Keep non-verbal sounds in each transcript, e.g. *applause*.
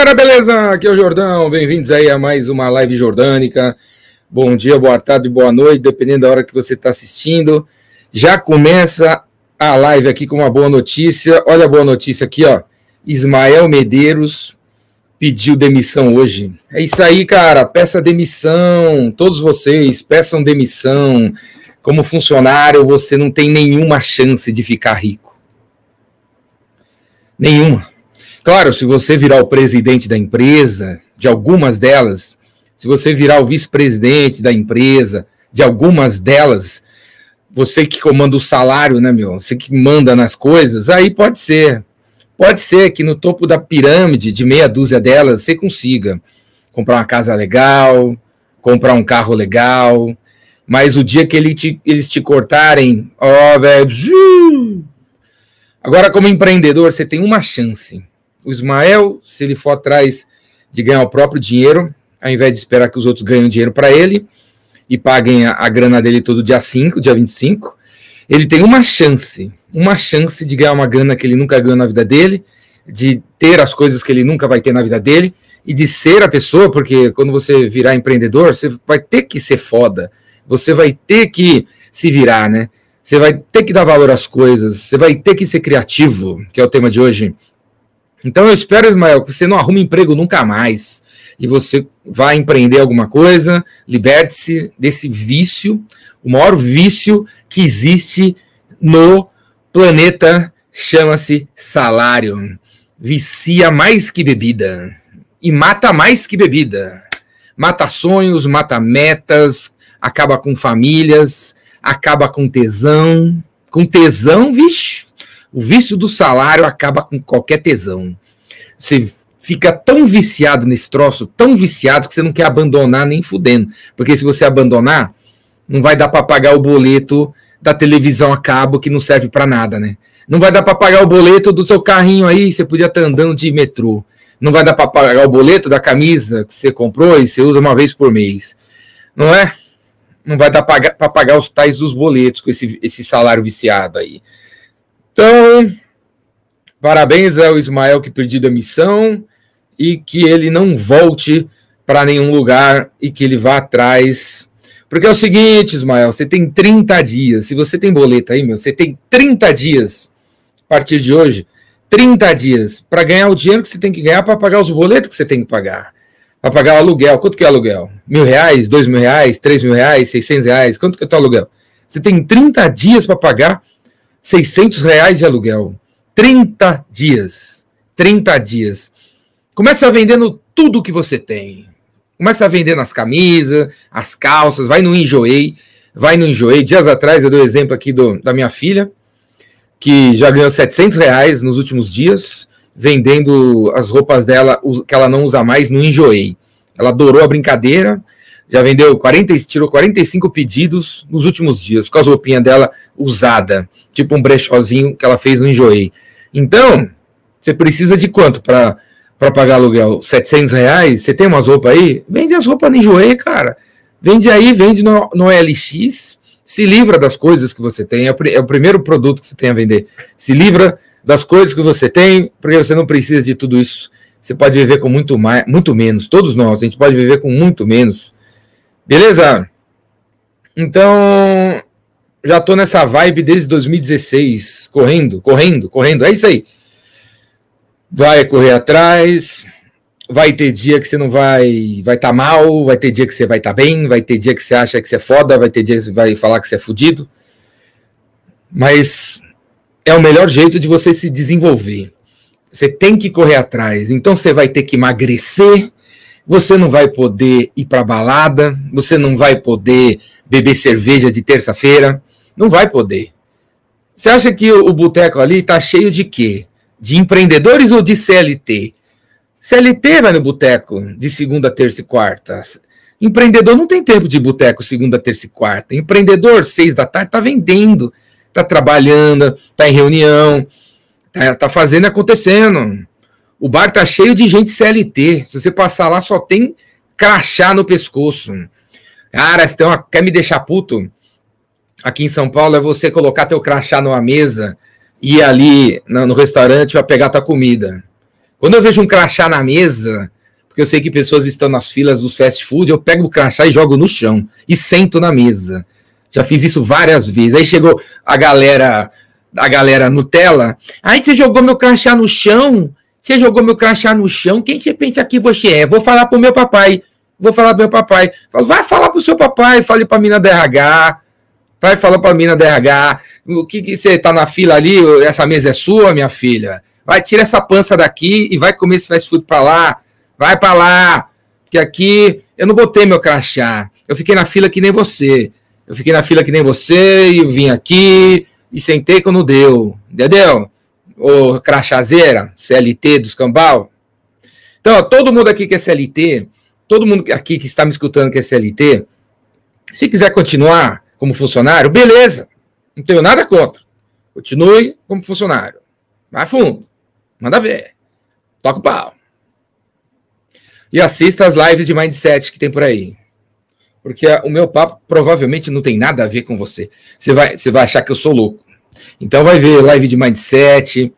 galera, beleza? Aqui é o Jordão, bem-vindos aí a mais uma live jordânica. Bom dia, boa tarde, boa noite, dependendo da hora que você está assistindo. Já começa a live aqui com uma boa notícia. Olha a boa notícia aqui, ó. Ismael Medeiros pediu demissão hoje. É isso aí, cara. Peça demissão. Todos vocês peçam demissão. Como funcionário, você não tem nenhuma chance de ficar rico. Nenhuma. Claro, se você virar o presidente da empresa, de algumas delas, se você virar o vice-presidente da empresa, de algumas delas, você que comanda o salário, né, meu? Você que manda nas coisas, aí pode ser. Pode ser que no topo da pirâmide, de meia dúzia delas, você consiga comprar uma casa legal, comprar um carro legal, mas o dia que ele te, eles te cortarem, ó, velho. Agora, como empreendedor, você tem uma chance o Ismael, se ele for atrás de ganhar o próprio dinheiro, ao invés de esperar que os outros ganhem dinheiro para ele e paguem a, a, grana dele todo dia 5, dia 25, ele tem uma chance, uma chance de ganhar uma grana que ele nunca ganhou na vida dele, de ter as coisas que ele nunca vai ter na vida dele e de ser a pessoa, porque quando você virar empreendedor, você vai ter que ser foda, você vai ter que se virar, né? Você vai ter que dar valor às coisas, você vai ter que ser criativo, que é o tema de hoje. Então eu espero, Ismael, que você não arrume emprego nunca mais e você vá empreender alguma coisa, liberte-se desse vício, o maior vício que existe no planeta chama-se salário. Vicia mais que bebida e mata mais que bebida. Mata sonhos, mata metas, acaba com famílias, acaba com tesão. Com tesão, vixe, o vício do salário acaba com qualquer tesão. Você fica tão viciado nesse troço, tão viciado, que você não quer abandonar nem fudendo. Porque se você abandonar, não vai dar para pagar o boleto da televisão a cabo que não serve para nada, né? Não vai dar para pagar o boleto do seu carrinho aí, você podia estar andando de metrô. Não vai dar para pagar o boleto da camisa que você comprou e você usa uma vez por mês. Não é? Não vai dar para pagar os tais dos boletos com esse, esse salário viciado aí. Então, parabéns ao Ismael que pediu a missão e que ele não volte para nenhum lugar e que ele vá atrás. Porque é o seguinte, Ismael, você tem 30 dias. Se você tem boleto aí, meu, você tem 30 dias a partir de hoje, 30 dias para ganhar o dinheiro que você tem que ganhar para pagar os boletos que você tem que pagar. Para pagar o aluguel. Quanto que é aluguel? Mil reais, dois mil reais, três mil reais, seiscentos reais? Quanto que é o teu aluguel? Você tem 30 dias para pagar 600 reais de aluguel. 30 dias. 30 dias. Começa vendendo tudo que você tem. Começa a vender nas camisas, as calças, vai no Enjoei, vai no Enjoei. Dias atrás eu dei o exemplo aqui do, da minha filha, que já ganhou 700 reais nos últimos dias, vendendo as roupas dela, que ela não usa mais, no Enjoei. Ela adorou a brincadeira, já vendeu 40, tirou 45 pedidos nos últimos dias, com as roupinhas dela usada, tipo um brechózinho que ela fez no Enjoei. Então, você precisa de quanto para pagar aluguel? 700 reais? Você tem umas roupas aí? Vende as roupas no Enjoei, cara. Vende aí, vende no, no LX, se livra das coisas que você tem. É, é o primeiro produto que você tem a vender. Se livra das coisas que você tem, porque você não precisa de tudo isso. Você pode viver com muito mais, muito menos. Todos nós, a gente pode viver com muito menos Beleza? Então, já tô nessa vibe desde 2016, correndo, correndo, correndo. É isso aí. Vai correr atrás. Vai ter dia que você não vai vai estar tá mal, vai ter dia que você vai estar tá bem, vai ter dia que você acha que você é foda, vai ter dia que você vai falar que você é fudido. Mas é o melhor jeito de você se desenvolver. Você tem que correr atrás. Então você vai ter que emagrecer, você não vai poder ir para balada, você não vai poder beber cerveja de terça-feira, não vai poder. Você acha que o, boteco ali está cheio de quê? De empreendedores ou de CLT? CLT vai no boteco de segunda, terça e quarta. Empreendedor não tem tempo de boteco segunda, terça e quarta. Empreendedor, seis da tarde, está vendendo, está trabalhando, está em reunião, está tá fazendo acontecendo. O bar tá cheio de gente CLT. Se você passar lá, só tem crachá no pescoço. Cara, se tem uma, quer me deixar puto? Aqui em São Paulo é você colocar teu crachá numa mesa e ali no, restaurante para pegar tua comida. Quando eu vejo um crachá na mesa, porque eu sei que pessoas estão nas filas dos fast food, eu pego o crachá e jogo no chão e sento na mesa. Já fiz isso várias vezes. Aí chegou a galera, a galera Nutella. Aí você jogou meu crachá no chão? Você jogou meu crachá no chão? Quem você pensa que você é? Vou falar pro meu papai. Vou falar pro meu papai. Falo, vai falar pro seu papai, fale pra mina da RH. Vai falar pra mina da RH. O que, que você tá na fila ali? Essa mesa é sua, minha filha? Vai, tira essa pança daqui e vai comer esse fast food pra lá. Vai pra lá. Que aqui eu não botei meu crachá. Eu fiquei na fila que nem você. Eu fiquei na fila que nem você e eu vim aqui e sentei quando deu. Entendeu? Ô crachazeira, CLT dos cambal. Então, ó, todo mundo aqui que é CLT, todo mundo aqui que está me escutando que é CLT, se quiser continuar como funcionário, beleza. Não tenho nada contra. Continue como funcionário. Vai fundo. Manda ver. Toca o pau. E assista as lives de mindset que tem por aí porque o meu papo provavelmente não tem nada a ver com você. Você vai, você vai achar que eu sou louco. Então vai ver live de mindset,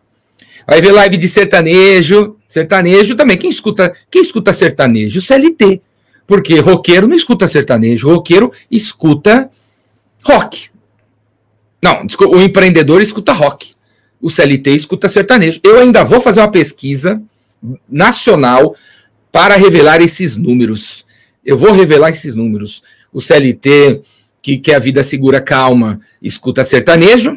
vai ver live de sertanejo, sertanejo também. Quem escuta, quem escuta sertanejo? CLT. Porque roqueiro não escuta sertanejo, roqueiro escuta rock. Não, o empreendedor escuta rock. O CLT escuta sertanejo. Eu ainda vou fazer uma pesquisa nacional para revelar esses números. Eu vou revelar esses números. O CLT, que quer a vida segura, calma, escuta sertanejo,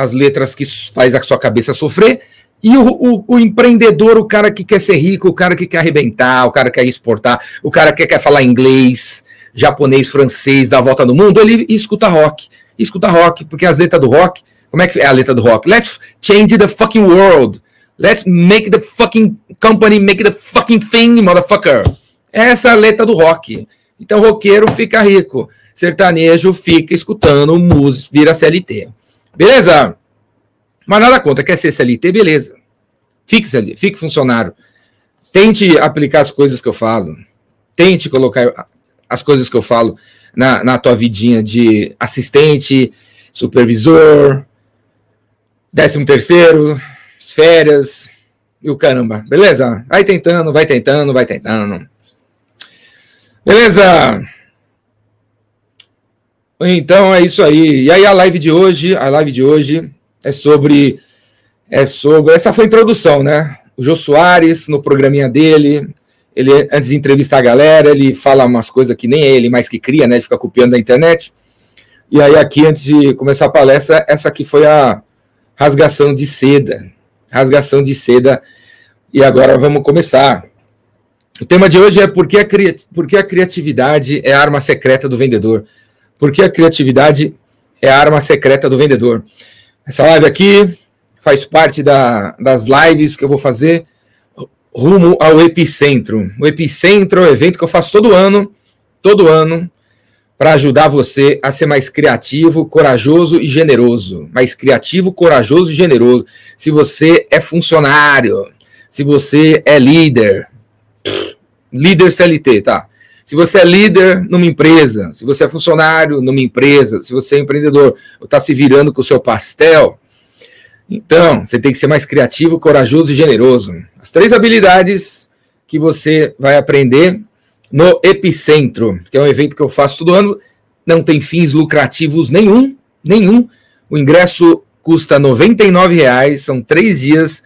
as letras que faz a sua cabeça sofrer, e o, o, o, empreendedor, o cara que quer ser rico, o cara que quer arrebentar, o cara que quer exportar, o cara que quer falar inglês, japonês, francês, dar a volta no mundo, ele escuta rock. Escuta rock, porque as letras do rock, como é que é a letra do rock? Let's change the fucking world. Let's make the fucking company make the fucking thing, motherfucker. Essa é a letra do rock. Então, roqueiro fica rico. Sertanejo fica escutando música, vira CLT. Beleza? Mas nada conta. Quer ser CLT? Beleza. Fique CLT, fique funcionário. Tente aplicar as coisas que eu falo. Tente colocar as coisas que eu falo na, na tua vidinha de assistente, supervisor, décimo terceiro, férias e o caramba. Beleza? Vai tentando, vai tentando, vai tentando. Beleza? Então é isso aí. E aí a live de hoje, a live de hoje é sobre é sobre essa foi a introdução, né? O Jô Soares no programinha dele, ele antes de entrevistar a galera, ele fala umas coisas que nem é ele mais que cria, né? Ele fica copiando da internet. E aí aqui antes de começar a palestra, essa aqui foi a rasgação de seda. Rasgação de seda. E agora vamos começar. O tema de hoje é por que, a cri... por que a criatividade é a arma secreta do vendedor. Por que a criatividade é a arma secreta do vendedor. Essa live aqui faz parte da, das lives que eu vou fazer rumo ao Epicentro. O Epicentro é um evento que eu faço todo ano, todo ano, para ajudar você a ser mais criativo, corajoso e generoso. Mais criativo, corajoso e generoso. Se você é funcionário, se você é líder, líder CLT, tá? Se você é líder numa empresa, se você é funcionário numa empresa, se você é empreendedor ou está se virando com o seu pastel, então você tem que ser mais criativo, corajoso e generoso. As três habilidades que você vai aprender no Epicentro, que é um evento que eu faço todo ano, não tem fins lucrativos nenhum, nenhum. O ingresso custa R$ 99,00, são três dias,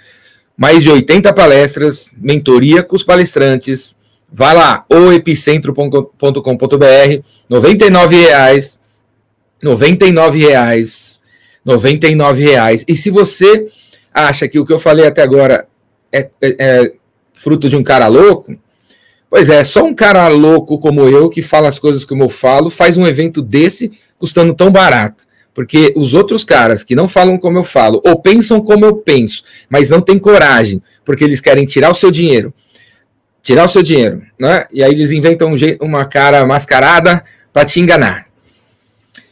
mais de 80 palestras, mentoria com os palestrantes, Vai lá, oepicentro.com.br, R$ 99,00. R$ reais, R$ reais. E se você acha que o que eu falei até agora é, é, é fruto de um cara louco, pois é, só um cara louco como eu, que fala as coisas como eu falo, faz um evento desse custando tão barato. Porque os outros caras que não falam como eu falo, ou pensam como eu penso, mas não têm coragem, porque eles querem tirar o seu dinheiro, tirar o seu dinheiro, né? E aí eles inventam um jeito, uma cara mascarada para te enganar.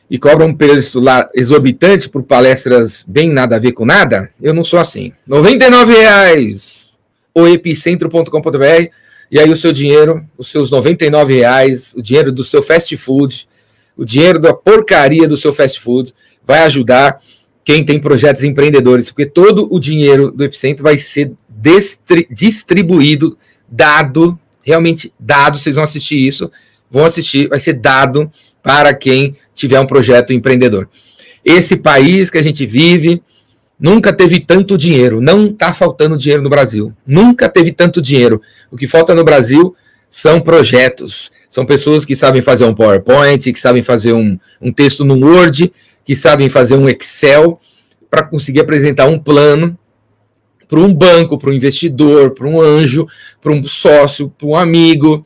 E cobram um preço lá exorbitante por palestras bem nada a ver com nada. Eu não sou assim. R$ reais o epicentro.com.br e aí o seu dinheiro, os seus R$ reais, o dinheiro do seu fast food, o dinheiro da porcaria do seu fast food vai ajudar quem tem projetos empreendedores, porque todo o dinheiro do Epicentro vai ser distribuído, dado, realmente dado, vocês vão assistir isso, vão assistir, vai ser dado para quem tiver um projeto empreendedor. Esse país que a gente vive nunca teve tanto dinheiro, não está faltando dinheiro no Brasil, nunca teve tanto dinheiro. O que falta no Brasil são projetos, são pessoas que sabem fazer um PowerPoint, que sabem fazer um, um texto no Word, que sabem fazer um Excel para conseguir apresentar um plano para um banco, para um investidor, para um anjo, para um sócio, para um amigo,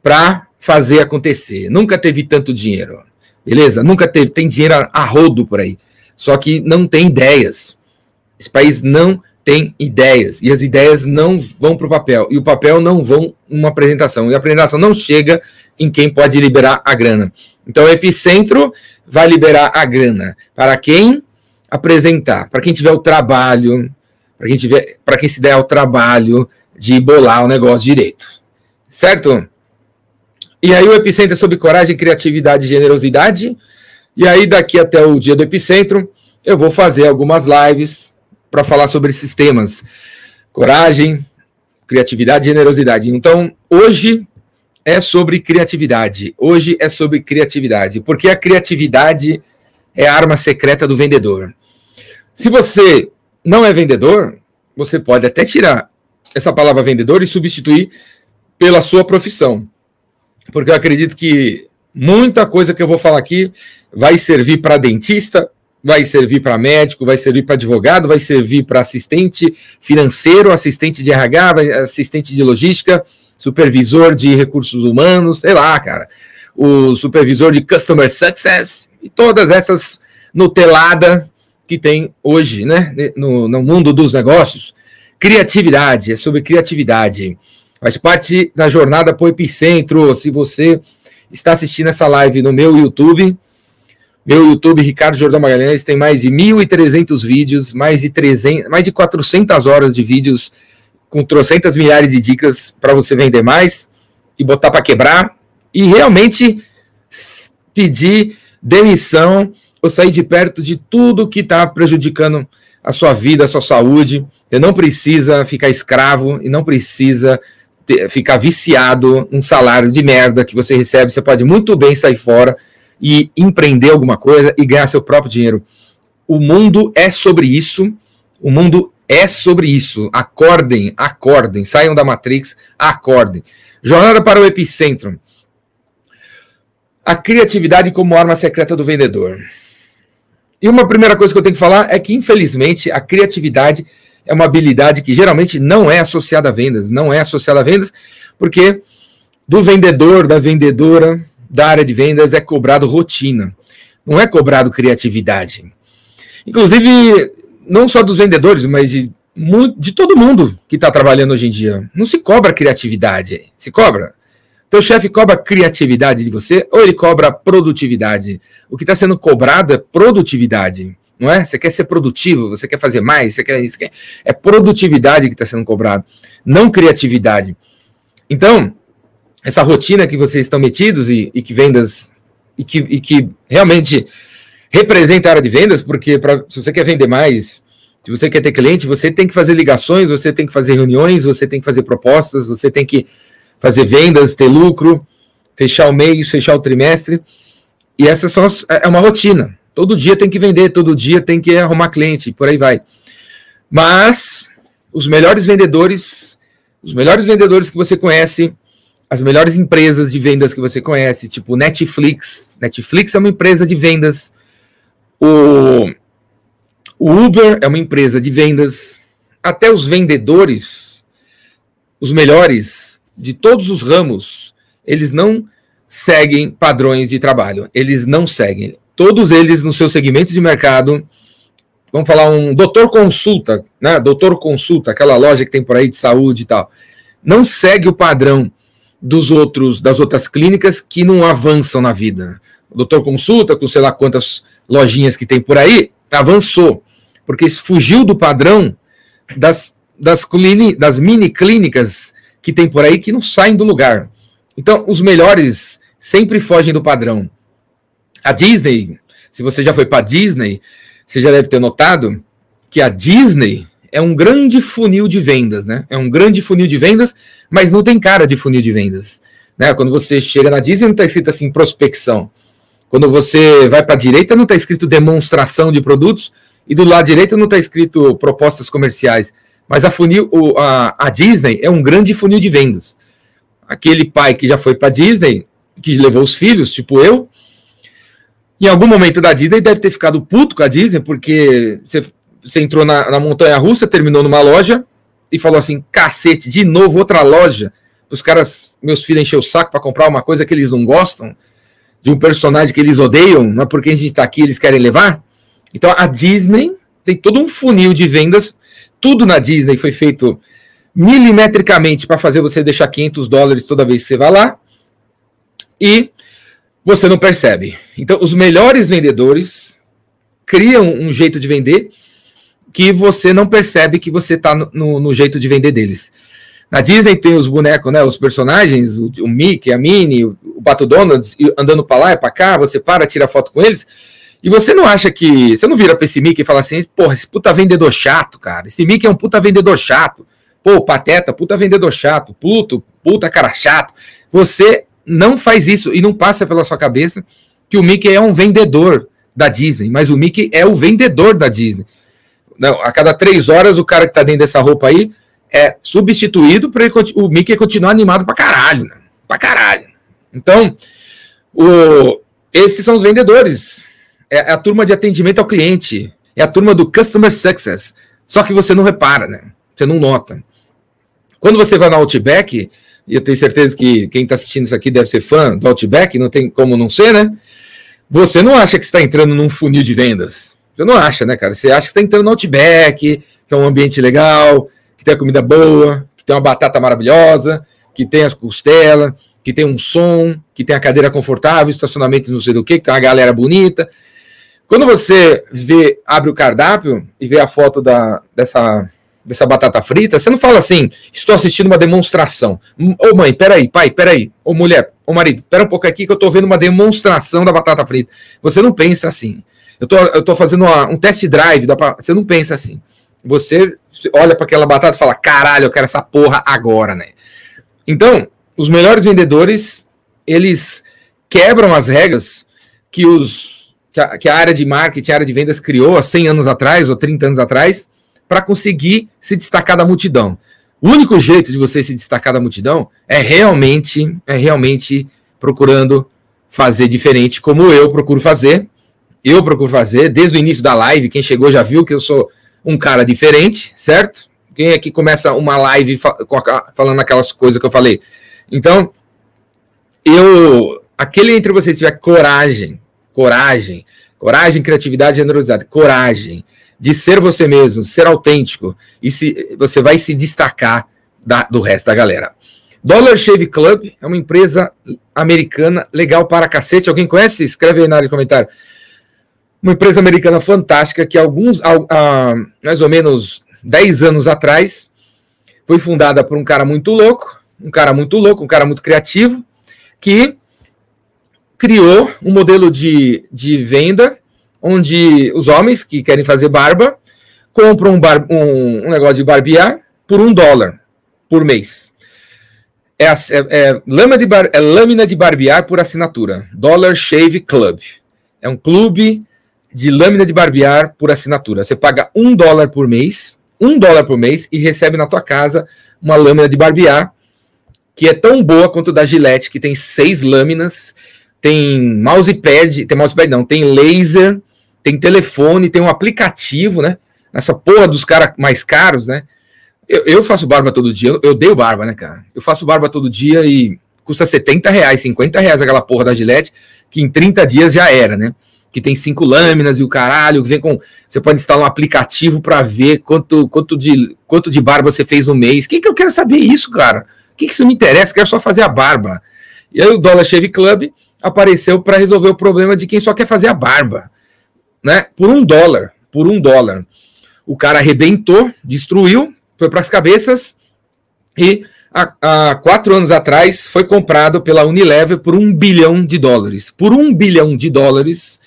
para fazer acontecer. Nunca teve tanto dinheiro, beleza? Nunca teve, tem dinheiro a, rodo por aí, só que não tem ideias. Esse país não tem ideias e as ideias não vão para o papel e o papel não vão uma apresentação e a apresentação não chega em quem pode liberar a grana. Então o epicentro vai liberar a grana para quem apresentar, para quem tiver o trabalho, para quem tiver, para quem se der o trabalho de bolar o negócio direito. Certo? E aí o epicentro é sobre coragem, criatividade e generosidade. E aí daqui até o dia do epicentro, eu vou fazer algumas lives para falar sobre esses temas. Coragem, criatividade e generosidade. Então, hoje é sobre criatividade. Hoje é sobre criatividade, porque a criatividade é a arma secreta do vendedor. Se você não é vendedor, você pode até tirar essa palavra vendedor e substituir pela sua profissão. Porque eu acredito que muita coisa que eu vou falar aqui vai servir para dentista, vai servir para médico, vai servir para advogado, vai servir para assistente financeiro, assistente de RH, assistente de logística, supervisor de recursos humanos, sei lá, cara, o supervisor de customer success e todas essas nutelada que tem hoje, né, no, no mundo dos negócios. Criatividade, é sobre criatividade. Faz parte da jornada para o Epicentro. Se você está assistindo essa live no meu YouTube, meu YouTube, Ricardo Jordão Magalhães, tem mais de 1.300 vídeos, mais de, 300, mais de 400 horas de vídeos com trocentas milhares de dicas para você vender mais e botar para quebrar e realmente pedir demissão ou sair de perto de tudo que está prejudicando a sua vida, a sua saúde. Você não precisa ficar escravo e não precisa ter, ficar viciado num salário de merda que você recebe. Você pode muito bem sair fora e empreender alguma coisa e ganhar seu próprio dinheiro. O mundo é sobre isso. O mundo é sobre isso. Acordem, acordem, saiam da Matrix, acordem. Jornada para o epicentro. A criatividade como arma secreta do vendedor. E uma primeira coisa que eu tenho que falar é que, infelizmente, a criatividade é uma habilidade que geralmente não é associada a vendas, não é associada a vendas, porque do vendedor, da vendedora, da área de vendas é cobrado rotina, não é cobrado criatividade. Inclusive, não só dos vendedores, mas de, de todo mundo que está trabalhando hoje em dia. Não se cobra criatividade, se cobra. Teu chefe cobra criatividade de você ou ele cobra produtividade? O que está sendo cobrado é produtividade, não é? Você quer ser produtivo, você quer fazer mais, você quer isso. É produtividade que está sendo cobrado, não criatividade. Então, essa rotina que vocês estão metidos e, e que vendas e que, e que realmente representa a área de vendas, porque pra, se você quer vender mais, se você quer ter cliente, você tem que fazer ligações, você tem que fazer reuniões, você tem que fazer propostas, você tem que fazer vendas, ter lucro, fechar o mês, fechar o trimestre. E essas são as, é uma rotina. Todo dia tem que vender, todo dia tem que arrumar cliente, por aí vai. Mas os melhores vendedores, os melhores vendedores que você conhece, as melhores empresas de vendas que você conhece, tipo Netflix. Netflix é uma empresa de vendas. O, o Uber é uma empresa de vendas. Até os vendedores, os melhores, de todos os ramos, eles não seguem padrões de trabalho. Eles não seguem. Todos eles, no seu segmento de mercado, vamos falar um doutor consulta, né? Doutor consulta, aquela loja que tem por aí de saúde e tal, não segue o padrão dos outros das outras clínicas que não avançam na vida. O doutor consulta com sei lá quantas lojinhas que tem por aí, avançou, porque fugiu do padrão das das, das mini clínicas que tem por aí que não saem do lugar. Então, os melhores sempre fogem do padrão. A Disney, se você já foi para Disney, você já deve ter notado que a Disney é um grande funil de vendas, né? É um grande funil de vendas, mas não tem cara de funil de vendas. Né? Quando você chega na Disney, não está escrito assim prospecção. Quando você vai para a direita, não está escrito demonstração de produtos, e do lado direito não está escrito propostas comerciais. Mas a funil, a, a Disney é um grande funil de vendas. Aquele pai que já foi para Disney, que levou os filhos, tipo eu, em algum momento da Disney deve ter ficado puto com a Disney, porque você, entrou na, na montanha russa, terminou numa loja e falou assim: cacete, de novo outra loja. Os caras, meus filhos, encher o saco para comprar uma coisa que eles não gostam, de um personagem que eles odeiam, não é porque a gente está aqui eles querem levar. Então a Disney tem todo um funil de vendas, tudo na Disney foi feito milimetricamente para fazer você deixar 500 dólares toda vez que você vai lá. E você não percebe. Então, os melhores vendedores criam um jeito de vender que você não percebe que você está no, no, no, jeito de vender deles. Na Disney tem os bonecos, né, os personagens, o, o Mickey, a Minnie, o, o Pato Donald andando para lá e para cá, você para, tira foto com eles, e você não acha que. Você não vira para esse Mickey e fala assim, porra, esse puta vendedor chato, cara. Esse Mickey é um puta vendedor chato. Pô, pateta, puta vendedor chato. Puto, puta cara chato. Você não faz isso e não passa pela sua cabeça que o Mickey é um vendedor da Disney, mas o Mickey é o vendedor da Disney. Não, a cada três horas o cara que tá dentro dessa roupa aí é substituído para o Mickey continuar animado para caralho, né? Pra caralho. Então, o, esses são os vendedores. É, é a turma de atendimento ao cliente. É a turma do Customer Success. Só que você não repara, né? Você não nota. Quando você vai na Outback, e eu tenho certeza que quem está assistindo isso aqui deve ser fã do Outback, não tem como não ser, né? Você não acha que está entrando num funil de vendas. Você não acha, né, cara? Você acha que está entrando no Outback, que é um ambiente legal, que tem comida boa, que tem uma batata maravilhosa, que tem as costelas, que tem um som, que tem a cadeira confortável, estacionamento não sei do que, que tem uma galera bonita. Quando você vê, abre o cardápio e vê a foto da, dessa dessa batata frita, você não fala assim, estou assistindo uma demonstração. Ô mãe, peraí, pai, peraí. Ô mulher, ô marido, pera um pouco aqui que eu estou vendo uma demonstração da batata frita. Você não pensa assim. Eu tô, eu tô fazendo uma, um test drive, da, você não pensa assim. Você olha para aquela batata e fala, caralho, eu quero essa porra agora, né? Então, os melhores vendedores, eles quebram as regras que os que a, que a área de marketing, a área de vendas criou há 100 anos atrás ou 30 anos atrás, para conseguir se destacar da multidão. O único jeito de você se destacar da multidão é realmente, é realmente procurando fazer diferente, como eu procuro fazer. Eu procuro fazer desde o início da live. Quem chegou já viu que eu sou um cara diferente, certo? Quem é que começa uma live falando aquelas coisas que eu falei? Então, eu, aquele entre vocês tiver coragem, coragem, coragem, criatividade, generosidade, coragem de ser você mesmo, ser autêntico, e se, você vai se destacar da, do resto da galera. Dollar Shave Club é uma empresa americana legal para cacete. Alguém conhece? Escreve aí na área de comentário. Uma empresa americana fantástica que alguns, há, mais ou menos 10 anos atrás, foi fundada por um cara muito louco, um cara muito louco, um cara muito criativo, que criou um modelo de, de venda onde os homens que querem fazer barba compram um, bar, um, um negócio de barbear por um dólar por mês. É, é, é, lâmina de bar, é lâmina de barbear por assinatura. Dollar Shave Club. É um clube de lâmina de barbear por assinatura. Você paga um dólar por mês, um dólar por mês, e recebe na tua casa uma lâmina de barbear que é tão boa quanto da Gillette, que tem seis lâminas, tem mousepad, tem mousepad não, tem laser, tem telefone, tem um aplicativo, né? Essa porra dos caras mais caros, né? Eu, eu, faço barba todo dia, eu, dei barba, né, cara? Eu faço barba todo dia e custa 70 reais, 50 reais aquela porra da Gillette, que em 30 dias já era, né? Que tem cinco lâminas e o caralho, vem com. Você pode instalar um aplicativo para ver quanto, quanto, de, quanto de barba você fez no mês. O que, que eu quero saber isso, cara? O que, que isso me interessa? Eu quero só fazer a barba. E aí o Dollar Shave Club apareceu para resolver o problema de quem só quer fazer a barba né? Por um dólar. Por um dólar. O cara arrebentou, destruiu, foi para as cabeças e há, há, quatro anos atrás foi comprado pela Unilever por um bilhão de dólares. Por um bilhão de dólares,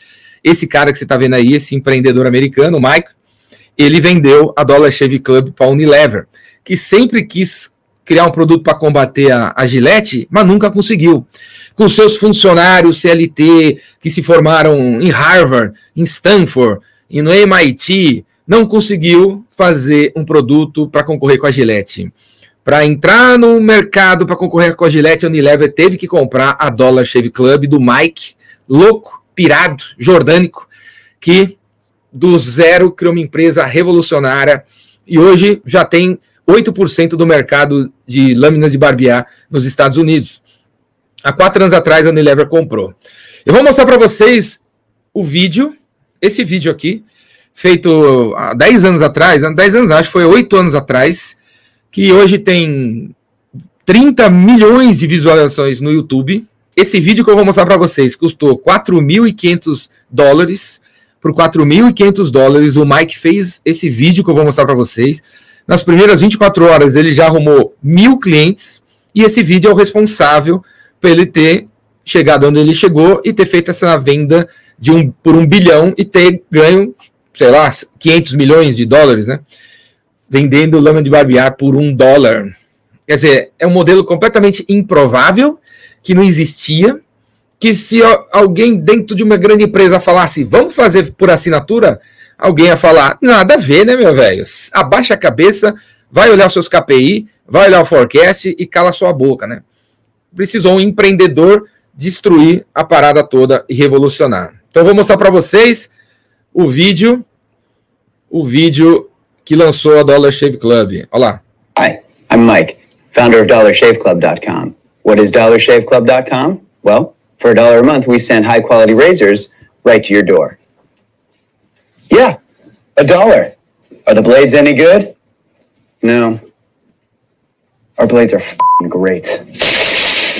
esse cara que você está vendo aí, esse empreendedor americano, o Mike, ele vendeu a Dollar Shave Club para a Unilever, que sempre quis criar um produto para combater a, a Gillette, mas nunca conseguiu. Com seus funcionários CLT que se formaram em Harvard, em Stanford e no MIT, não conseguiu fazer um produto para concorrer com a Gillette. Para entrar no mercado para concorrer com a Gillette, a Unilever teve que comprar a Dollar Shave Club do Mike, louco, pirado, jordânico, que do zero criou uma empresa revolucionária e hoje já tem 8% do mercado de lâminas de barbear nos Estados Unidos. Há quatro anos atrás a Unilever comprou. Eu vou mostrar para vocês o vídeo, esse vídeo aqui, feito há 10 anos atrás, 10 anos, acho que foi 8 anos atrás, que hoje tem 30 milhões de visualizações no YouTube. Esse vídeo que eu vou mostrar para vocês custou 4.500 dólares. Por 4.500 dólares, o Mike fez esse vídeo que eu vou mostrar para vocês. Nas primeiras 24 horas, ele já arrumou mil clientes. E esse vídeo é o responsável por ele ter chegado onde ele chegou e ter feito essa venda de um, por um bilhão e ter ganho, sei lá, 500 milhões de dólares, né? Vendendo lâmina de barbear por um dólar. Quer dizer, é um modelo completamente improvável, que não existia, que se alguém dentro de uma grande empresa falasse, vamos fazer por assinatura, alguém ia falar, nada a ver, né, meu velho? Abaixa a cabeça, vai olhar seus KPI, vai olhar o forecast e cala sua boca, né? Precisou um empreendedor destruir a parada toda e revolucionar. Então, vou mostrar para vocês o vídeo, o vídeo que lançou a Dollar Shave Club. Olha lá. Hi, I'm Mike, founder of DollarShaveClub.com. What is DollarShaveClub.com? Well, for a dollar a month, we send high quality razors right to your door. Yeah, a dollar. Are the blades any good? No. Our blades are great.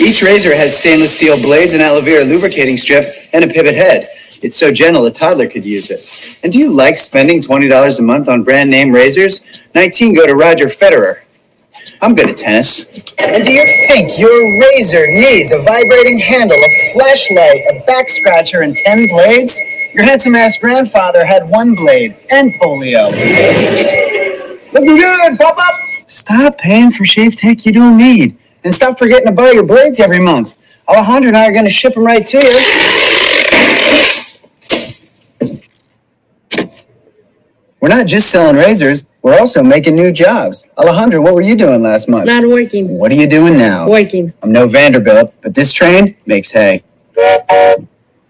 Each razor has stainless steel blades, an aloe vera lubricating strip, and a pivot head. It's so gentle a toddler could use it. And do you like spending $20 a month on brand name razors? 19 go to Roger Federer. I'm good at tennis. And do you think your razor needs a vibrating handle, a flashlight, a back scratcher, and 10 blades? Your handsome ass grandfather had one blade and polio. Looking good, pop up. Stop paying for shave tech you don't need. And stop forgetting to buy your blades every month. Alejandro and I are going to ship them right to you. We're not just selling razors, we're also making new jobs. Alejandro, what were you doing last month? Not working. What are you doing now? Working. I'm no Vanderbilt, but this train makes hay.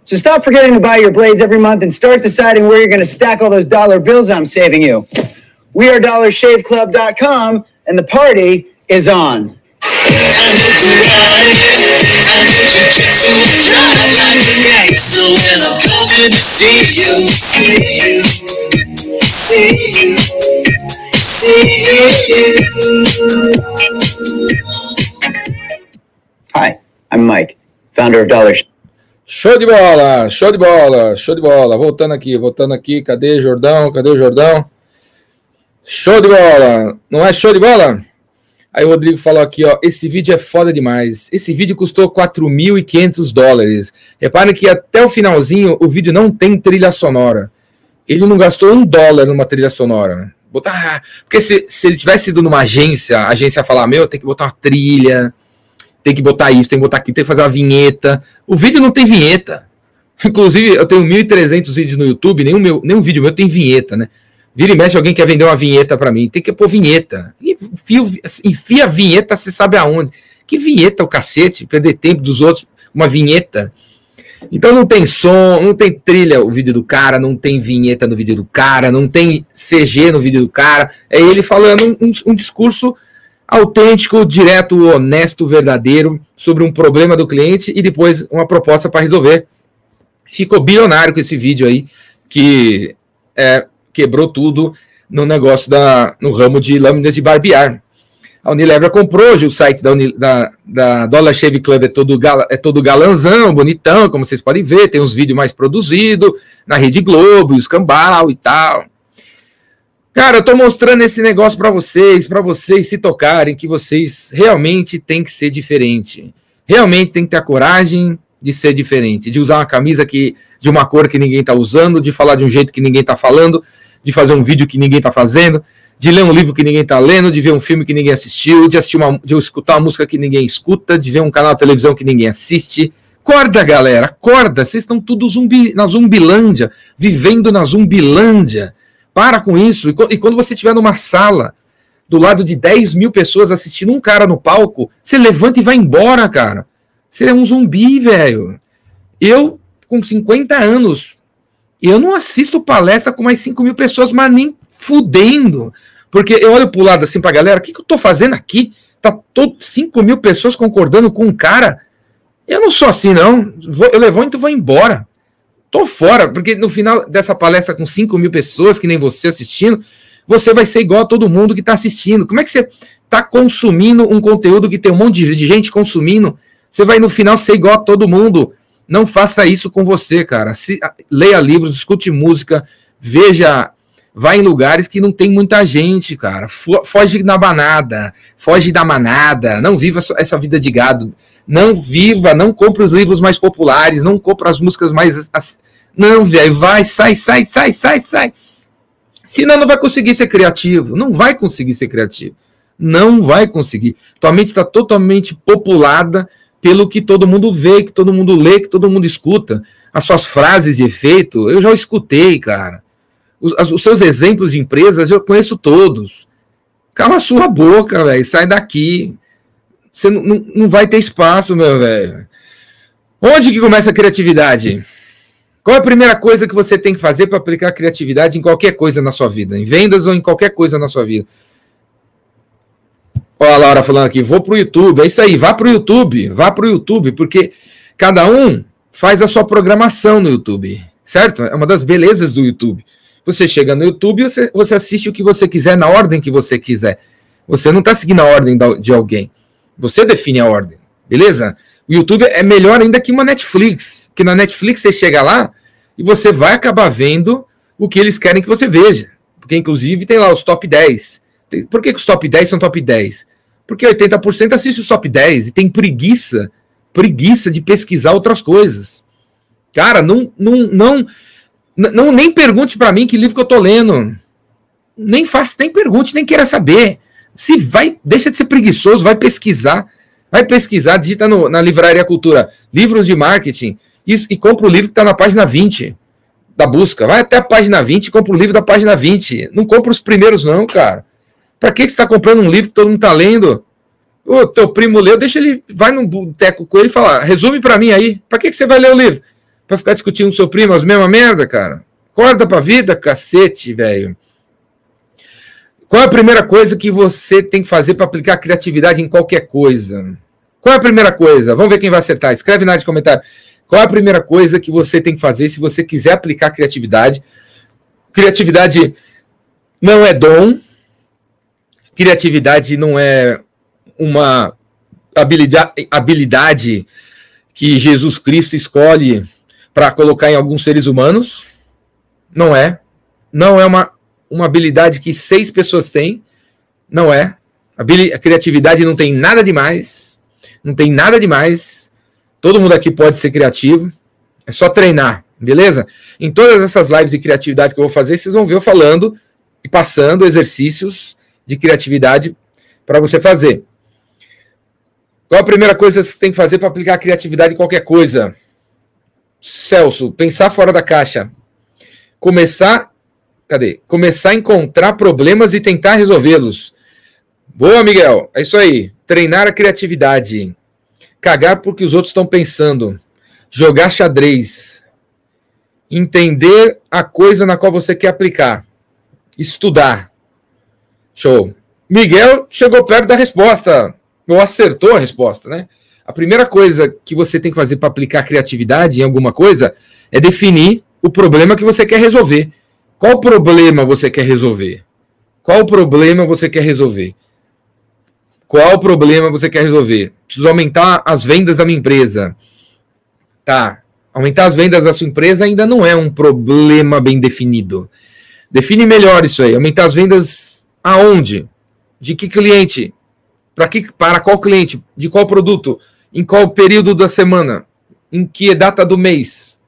So stop forgetting to buy your blades every month and start deciding where you're going to stack all those dollar bills I'm saving you. We are DollarShaveClub.com, and the party is on. Hi, I'm Mike, founder of Dollar Show de bola, show de bola, show de bola. Voltando aqui, voltando aqui. Cadê Jordão? Cadê Jordão? Show de bola. Não é show de bola? Aí o Rodrigo falou aqui, ó, esse vídeo é foda demais. Esse vídeo custou 4.500 dólares. Reparem que até o finalzinho o vídeo não tem trilha sonora. Ele não gastou um dólar numa trilha sonora. Botar, porque se, se ele tivesse ido numa agência, a agência ia falar, meu, tem que botar uma trilha, tem que botar isso, tem que botar aqui, tem que fazer uma vinheta. O vídeo não tem vinheta. *laughs* Inclusive, eu tenho 1.300 vídeos no YouTube, nenhum, meu, nenhum vídeo meu tem vinheta, né? Vira e mexe, alguém quer vender uma vinheta para mim, tem que pôr vinheta. Enfia, enfia a vinheta, você sabe aonde. Que vinheta o cacete? Perder tempo dos outros, uma vinheta. Então não tem som, não tem trilha o vídeo do cara, não tem vinheta no vídeo do cara, não tem CG no vídeo do cara. É ele falando um, um discurso autêntico, direto, honesto, verdadeiro sobre um problema do cliente e depois uma proposta para resolver. Ficou bilionário com esse vídeo aí, que é, quebrou tudo no negócio da, no ramo de lâminas de barbear. A Unilever comprou hoje o site da, da, da Dollar Shave Club, é todo, gal, é todo galanzão, bonitão, como vocês podem ver, tem uns vídeos mais produzidos na Rede Globo, escambau e tal. Cara, eu tô mostrando esse negócio para vocês, para vocês se tocarem que vocês realmente tem que ser diferente. Realmente tem que ter a coragem de ser diferente, de usar uma camisa que de uma cor que ninguém tá usando, de falar de um jeito que ninguém tá falando, de fazer um vídeo que ninguém está fazendo, de ler um livro que ninguém está lendo, de ver um filme que ninguém assistiu, de assistir uma, de escutar uma música que ninguém escuta, de ver um canal de televisão que ninguém assiste. Acorda, galera, acorda. Vocês estão tudo zumbi, na zumbilândia, vivendo na zumbilândia. Para com isso. E, quando você estiver numa sala do lado de 10 mil pessoas assistindo um cara no palco, você levanta e vai embora, cara. Você é um zumbi, velho. Eu, com 50 anos, eu não assisto palestra com mais 5 mil pessoas, mas nem fudendo. Porque eu olho pro lado assim pra galera, o que, que eu tô fazendo aqui? Tá todo 5 mil pessoas concordando com um cara. Eu não sou assim, não. Eu levanto e vou embora. Tô fora, porque no final dessa palestra com 5 mil pessoas, que nem você assistindo, você vai ser igual a todo mundo que está assistindo. Como é que você está consumindo um conteúdo que tem um monte de gente consumindo? Você vai no final ser igual a todo mundo. Não faça isso com você, cara. Se, leia livros, escute música, veja vai em lugares que não tem muita gente, cara. Foge da manada, foge da manada, não viva essa vida de gado. Não viva, não compre os livros mais populares, não compre as músicas mais. Não, velho, vai, sai, sai, sai, sai, sai. Senão não vai conseguir ser criativo. Não vai conseguir ser criativo. Não vai conseguir. Tua mente está totalmente populada pelo que todo mundo vê, que todo mundo lê, que todo mundo escuta. As suas frases de efeito, eu já escutei, cara. Os, os seus exemplos de empresas eu conheço todos. Cala sua boca, velho. Sai daqui. Você não, não, não vai ter espaço, meu velho. Onde que começa a criatividade? Qual é a primeira coisa que você tem que fazer para aplicar criatividade em qualquer coisa na sua vida? Em vendas ou em qualquer coisa na sua vida? Ó, a Laura falando aqui, vou para o YouTube. É isso aí, vá para o YouTube. Vá para o YouTube, porque cada um faz a sua programação no YouTube, certo? É uma das belezas do YouTube. Você chega no YouTube, você, você assiste o que você quiser na ordem que você quiser. Você não está seguindo a ordem de alguém. Você define a ordem, beleza? O YouTube é melhor ainda que uma Netflix, porque na Netflix você chega lá e você vai acabar vendo o que eles querem que você veja. Porque, inclusive, tem lá os top 10. Por que, que os top 10 são top 10? Porque 80% assiste os top 10 e tem preguiça, preguiça de pesquisar outras coisas. Cara, não, não, não não, nem pergunte para mim que livro que eu tô lendo. Nem faça, nem pergunte, nem queira saber. Se vai, deixa de ser preguiçoso, vai pesquisar. Vai pesquisar, digita no, na Livraria Cultura, livros de marketing, isso, e compra o livro que está na página 20 da busca. Vai até a página 20 e compra o livro da página 20. Não compra os primeiros, não, cara. Para que, que você está comprando um livro que todo mundo está lendo? O teu primo leu, deixa ele, vai no boteco com ele e fala, resume para mim aí. Para que, que você vai ler o livro? Pra ficar discutindo com seu primo as mesmas merda, cara? Acorda pra vida, cacete, velho. Qual é a primeira coisa que você tem que fazer para aplicar criatividade em qualquer coisa? Qual é a primeira coisa? Vamos ver quem vai acertar. Escreve na área de comentário. Qual é a primeira coisa que você tem que fazer se você quiser aplicar criatividade? Criatividade não é dom. Criatividade não é uma habilidade, habilidade que Jesus Cristo escolhe para colocar em alguns seres humanos. Não é. Não é uma, uma habilidade que seis pessoas têm. Não é. A, criatividade não tem nada demais. Não tem nada demais. Todo mundo aqui pode ser criativo. É só treinar, beleza? Em todas essas lives de criatividade que eu vou fazer, vocês vão ver eu falando e passando exercícios de criatividade para você fazer. Qual a primeira coisa que você tem que fazer para aplicar a criatividade em qualquer coisa? Celso, pensar fora da caixa. Começar. Cadê? Começar a encontrar problemas e tentar resolvê-los. Boa, Miguel. É isso aí. Treinar a criatividade. Cagar porque os outros estão pensando. Jogar xadrez. Entender a coisa na qual você quer aplicar. Estudar. Show. Miguel chegou perto da resposta. Ou acertou a resposta, né? A primeira coisa que você tem que fazer para aplicar criatividade em alguma coisa é definir o problema que você quer resolver. Qual problema você quer resolver? Qual problema você quer resolver? Qual problema você quer resolver? Preciso aumentar as vendas da minha empresa. Tá. Aumentar as vendas da sua empresa ainda não é um problema bem definido. Define melhor isso aí. Aumentar as vendas aonde? De que cliente? Para que para qual cliente? De qual produto? Em qual período da semana? Em que data do mês?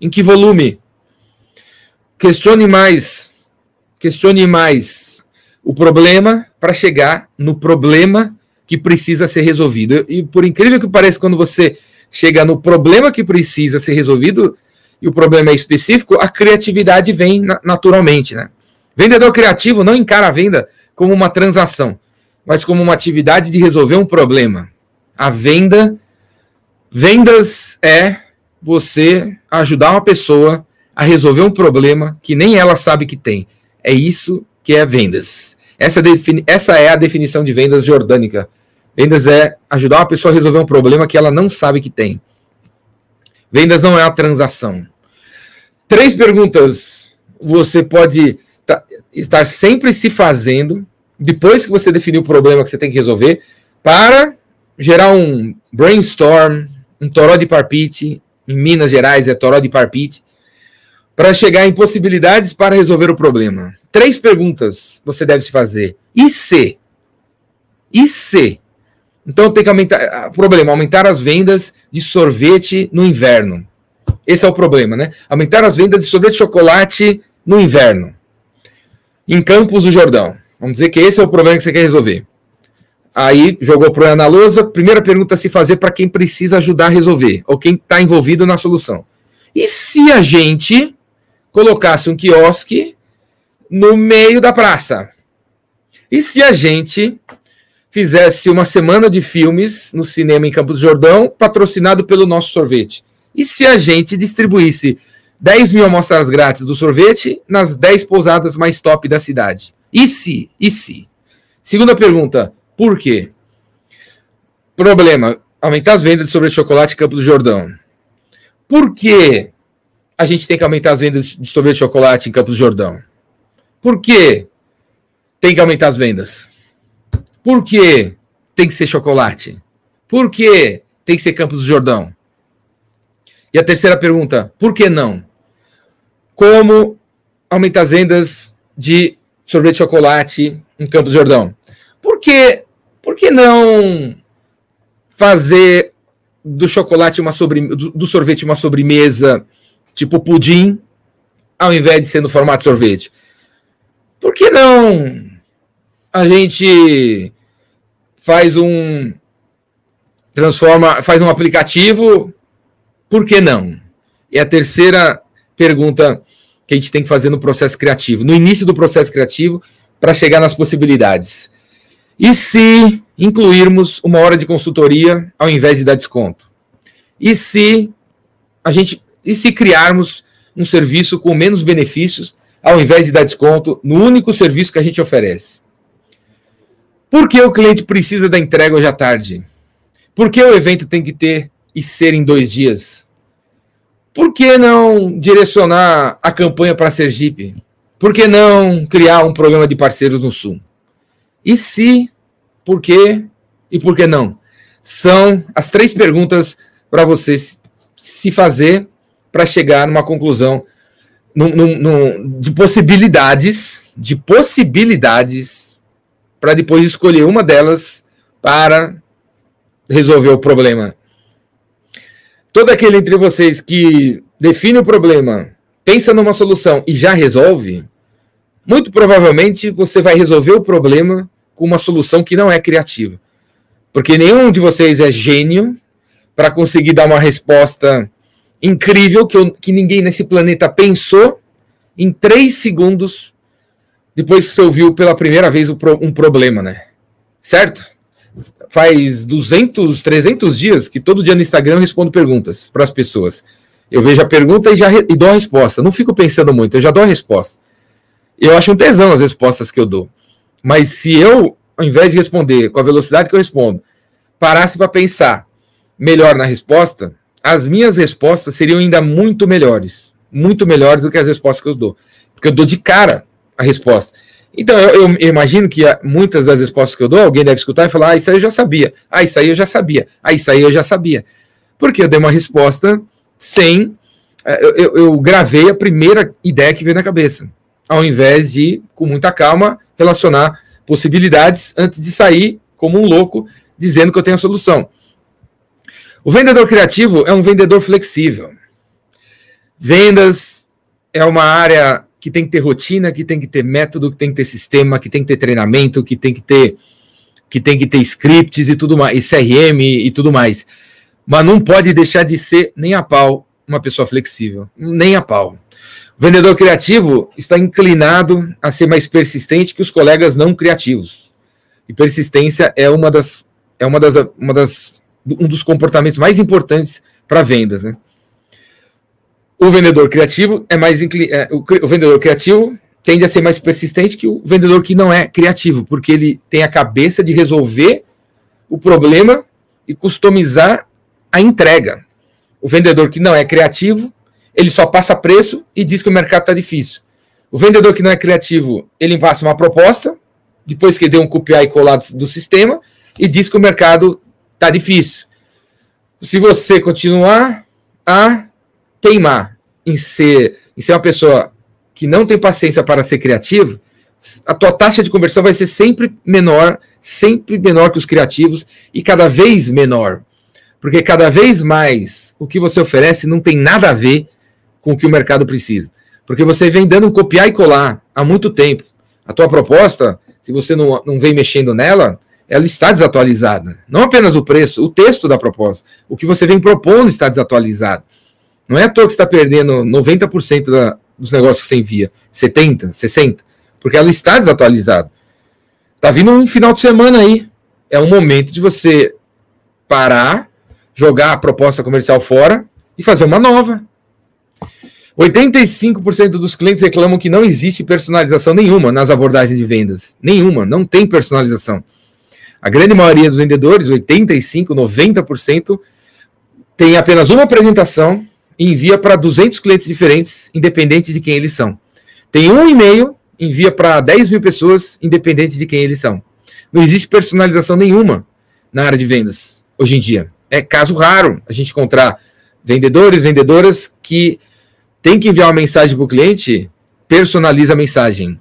Em que volume? Questione mais, questione mais o problema para chegar no problema que precisa ser resolvido. E por incrível que pareça, quando você chega no problema que precisa ser resolvido e o problema é específico, a criatividade vem naturalmente, né? Vendedor criativo não encara a venda como uma transação, mas como uma atividade de resolver um problema. A venda, vendas é você ajudar uma pessoa a resolver um problema que nem ela sabe que tem. É isso que é vendas. Essa, essa é a definição de vendas jordânica. Vendas é ajudar uma pessoa a resolver um problema que ela não sabe que tem. Vendas não é uma transação. Três perguntas você pode estar sempre se fazendo depois que você definiu o problema que você tem que resolver para gerar um brainstorm, um toró de parpite. Em Minas Gerais é toró de parpite para chegar em possibilidades para resolver o problema. Três perguntas você deve se fazer. E se? E se? Então tem que aumentar. Ah, problema, aumentar as vendas de sorvete no inverno. Esse é o problema, né? Aumentar as vendas de sorvete de chocolate no inverno. Em Campos do Jordão. Vamos dizer que esse é o problema que você quer resolver. Aí jogou o problema na lousa. Primeira pergunta a se fazer para quem precisa ajudar a resolver, ou quem está envolvido na solução. E se a gente colocasse um quiosque no meio da praça? E se a gente fizesse uma semana de filmes no cinema em Campos do Jordão, patrocinado pelo nosso sorvete? E se a gente distribuísse 10 mil amostras grátis do sorvete nas 10 pousadas mais top da cidade? E se? E se? Segunda pergunta, por quê? Problema, aumentar as vendas de sorvete de chocolate em Campos do Jordão. Por que a gente tem que aumentar as vendas de sorvete de chocolate em Campos do Jordão? Por que tem que aumentar as vendas? Por que tem que ser chocolate? Por que tem que ser Campos do Jordão? E a terceira pergunta, por que não? Como aumentar as vendas de sorvete de chocolate em Campos do Jordão? Por que, por que não fazer do chocolate uma sobre, do, sorvete uma sobremesa tipo pudim, ao invés de ser no formato sorvete? Por que não a gente faz um transforma, faz um aplicativo? Por que não? É a terceira pergunta que a gente tem que fazer no processo criativo, no início do processo criativo, para chegar nas possibilidades. E se incluirmos uma hora de consultoria ao invés de dar desconto? E se a gente e se criarmos um serviço com menos benefícios, ao invés de dar desconto no único serviço que a gente oferece? Por que o cliente precisa da entrega hoje à tarde? Por que o evento tem que ter e ser em dois dias? Por que não direcionar a campanha para Sergipe? Por que não criar um programa de parceiros no Sul? E se, por quê e por que não? São as três perguntas para você se fazer para chegar numa conclusão num, num, num, de possibilidades, de possibilidades, para depois escolher uma delas para resolver o problema. Todo aquele entre vocês que define o problema, pensa numa solução e já resolve, muito provavelmente você vai resolver o problema com uma solução que não é criativa. Porque nenhum de vocês é gênio para conseguir dar uma resposta incrível que, eu, que ninguém nesse planeta pensou em três segundos depois que você ouviu pela primeira vez um problema, né? Certo? Faz 200, 300 dias que todo dia no Instagram eu respondo perguntas para as pessoas. Eu vejo a pergunta e já e dou a resposta. Não fico pensando muito, eu já dou a resposta. Eu acho um tesão as respostas que eu dou. Mas se eu, ao invés de responder com a velocidade que eu respondo, parasse para pensar melhor na resposta, as minhas respostas seriam ainda muito melhores. Muito melhores do que as respostas que eu dou. Porque eu dou de cara a resposta. Então, eu, eu, imagino que muitas das respostas que eu dou, alguém deve escutar e falar: Ah, isso aí eu já sabia. Ah, isso aí eu já sabia. Ah, isso aí eu já sabia. Porque eu dei uma resposta sem. Eh, eu, eu, eu gravei a primeira ideia que veio na cabeça, ao invés de, com muita calma, relacionar possibilidades antes de sair como um louco dizendo que eu tenho a solução. O vendedor criativo é um vendedor flexível. Vendas é uma área que tem que ter rotina, que tem que ter método, que tem que ter sistema, que tem que ter treinamento, que tem que ter que tem que ter scripts e tudo mais, e CRM e, e tudo mais. Mas não pode deixar de ser nem a pau uma pessoa flexível, nem a pau. O vendedor criativo está inclinado a ser mais persistente que os colegas não criativos. E persistência é uma das é uma das, uma das um dos comportamentos mais importantes para vendas, né? O vendedor criativo é mais é, o, o vendedor criativo tende a ser mais persistente que o vendedor que não é criativo, porque ele tem a cabeça de resolver o problema e customizar a entrega. O vendedor que não é criativo, ele só passa preço e diz que o mercado está difícil. O vendedor que não é criativo, ele passa uma proposta, depois que deu um copiar e colar do sistema, e diz que o mercado está difícil. Se você continuar a teimar em ser, em ser uma pessoa que não tem paciência para ser criativo, a tua taxa de conversão vai ser sempre menor, sempre menor que os criativos e cada vez menor. Porque cada vez mais o que você oferece não tem nada a ver com o que o mercado precisa. Porque você vem dando um copiar e colar há muito tempo. A tua proposta, se você não, não vem mexendo nela, ela está desatualizada. Não apenas o preço, o texto da proposta. O que você vem propondo está desatualizado. Não é à toa que está perdendo 90% da, dos negócios que você envia, 70%, 60%, porque ela está desatualizada. Está vindo um final de semana aí. É um momento de você parar, jogar a proposta comercial fora e fazer uma nova. 85% dos clientes reclamam que não existe personalização nenhuma nas abordagens de vendas. Nenhuma, não tem personalização. A grande maioria dos vendedores, 85, 90%, tem apenas uma apresentação e envia para 200 clientes diferentes, independente de quem eles são. Tem um e-mail, envia para 10 mil pessoas, independente de quem eles são. Não existe personalização nenhuma na área de vendas hoje em dia. É caso raro a gente encontrar vendedores, vendedoras que tem que enviar uma mensagem para o cliente, personaliza a mensagem.